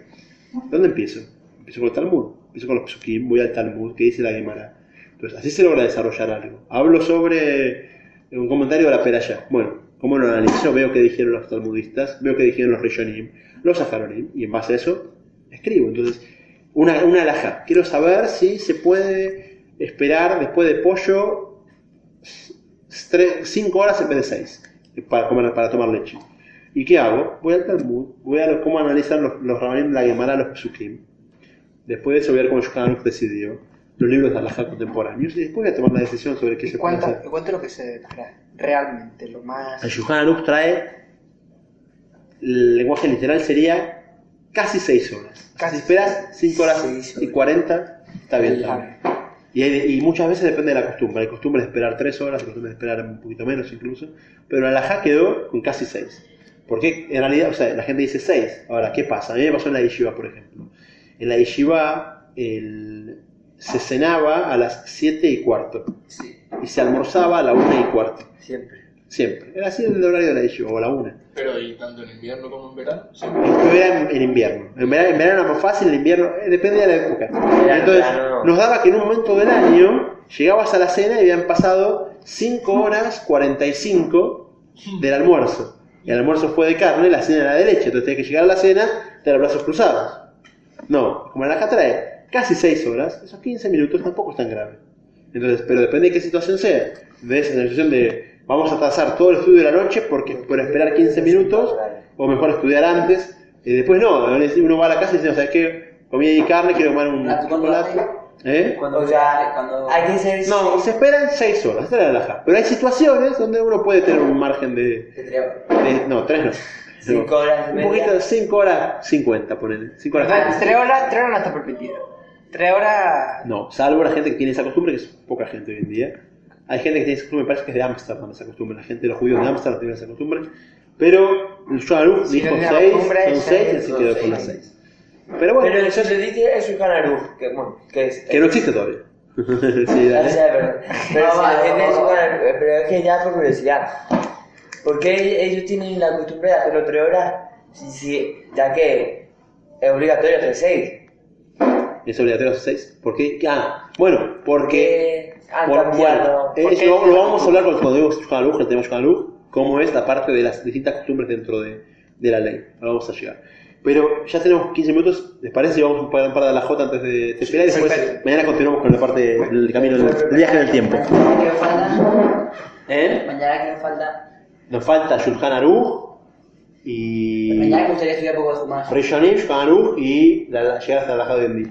¿Dónde empiezo? Empiezo con el Talmud, empiezo con los psukim, voy al Talmud, que dice la Gemara. Entonces, así se logra desarrollar algo. Hablo sobre un comentario de la Peraya. Bueno, ¿cómo lo analizo? Veo que dijeron los talmudistas, veo que dijeron los Rishonim, los Saharonim, y en base a eso escribo. Entonces, una, una alhaja. Quiero saber si se puede esperar después de pollo 5 horas en vez de 6 para, comer, para tomar leche. ¿Y qué hago? Voy al Talmud, voy a ver cómo analizar los, los Rabanim, la Gemara, los Pesukim. Después de eso voy a ver cómo Shulchan decidió los libros de alhaja contemporáneos y después voy a tomar la decisión sobre qué ¿Y se puede hacer. cuánto es lo que se espera realmente? Lo más... El Shulchan trae, el lenguaje literal sería casi 6 horas. Casi si esperas 5 horas y horas. 40, está bien. está bien. Y, hay- y muchas veces depende de la costumbre. Hay costumbre de esperar 3 horas, hay costumbre de esperar un poquito menos incluso. Pero el alajá quedó con casi 6. Porque en realidad, o sea, la gente dice 6. Ahora, ¿qué pasa? A mí me pasó en la yeshiva, por ejemplo. En la yeshiva el- se cenaba a las 7 y cuarto. Sí, Y se almorzaba a la 1 y cuarto. siempre. Siempre. Era así el horario de la yeshiva, o a la 1. Pero y tanto en invierno como en verano. Esto era en, en invierno. En verano, en verano era más fácil, en invierno eh, depende de la época. En Entonces, verano. nos daba que en un momento del año llegabas a la cena y habían pasado 5 horas 45 del almuerzo. Y el almuerzo fue de carne, la cena era de leche. Entonces tenías que llegar a la cena, tener los brazos cruzados. No, como en la trae casi 6 horas, esos 15 minutos tampoco es tan grave. Entonces, pero depende de qué situación sea. En la situación de vamos a trazar todo el estudio de la noche porque por esperar 15 minutos, o mejor estudiar antes, y después no, uno va a la casa y dice, ¿sabes qué? Comí ahí carne, quiero comer un ¿Cuánto chocolate. ¿Eh? Cuando, O sea, cuando... hay que ser... No, se esperan 6 horas, esta es la alhaja. Pero hay situaciones donde uno puede tener un margen de... De- no, 3 no. Cinco No. horas y Un poquito, 5 horas 50, ponele. 5 horas ¿Verdad? 50. Tres horas, tres horas no está permitido. Tres horas... No, salvo la gente que tiene esa costumbre, que es poca gente hoy en día. Hay gente que tiene esa costumbre, me parece que es de Ámsterdam esa costumbre. La gente de los judíos de Ámsterdam tiene esa costumbre. Pero el Aruch Sí, dijo tiene la 6, costumbre, son seis, 6 y así quedó con las seis. 6. Pero bueno, Pero eso se dice es un canaru, que bueno, que es... que no existe todavía. sí, dale. sé, pero, pero, No, si no, es no, pero es que ya por curiosidad. ¿Por qué ellos tienen la costumbre de hacerlo tres horas? Si, si, ya que es obligatorio hacer seis. ¿Es obligatorio hacer 6? ¿Por qué? Ah, bueno, porque... Porque han por- cambiado. bueno, eso lo, lo vamos a hablar cuando Joan Aruch, el tema Aruch, cómo es la parte de las distintas costumbres dentro de, de la ley. Ahora vamos a llegar. Pero ya tenemos 15 minutos, ¿les parece? Y vamos a parar un par de la J antes de terminar y después perfecto. mañana continuamos con la parte del camino del, del viaje del tiempo. Mañana que nos falta... ¿Eh? Mañana que nos falta... Nos falta Shulchan Aruch y Mañana me gustaría estudiar un poco de Jumás. Rishonim, Shulchan Aruch y la, la llegada hasta la Día.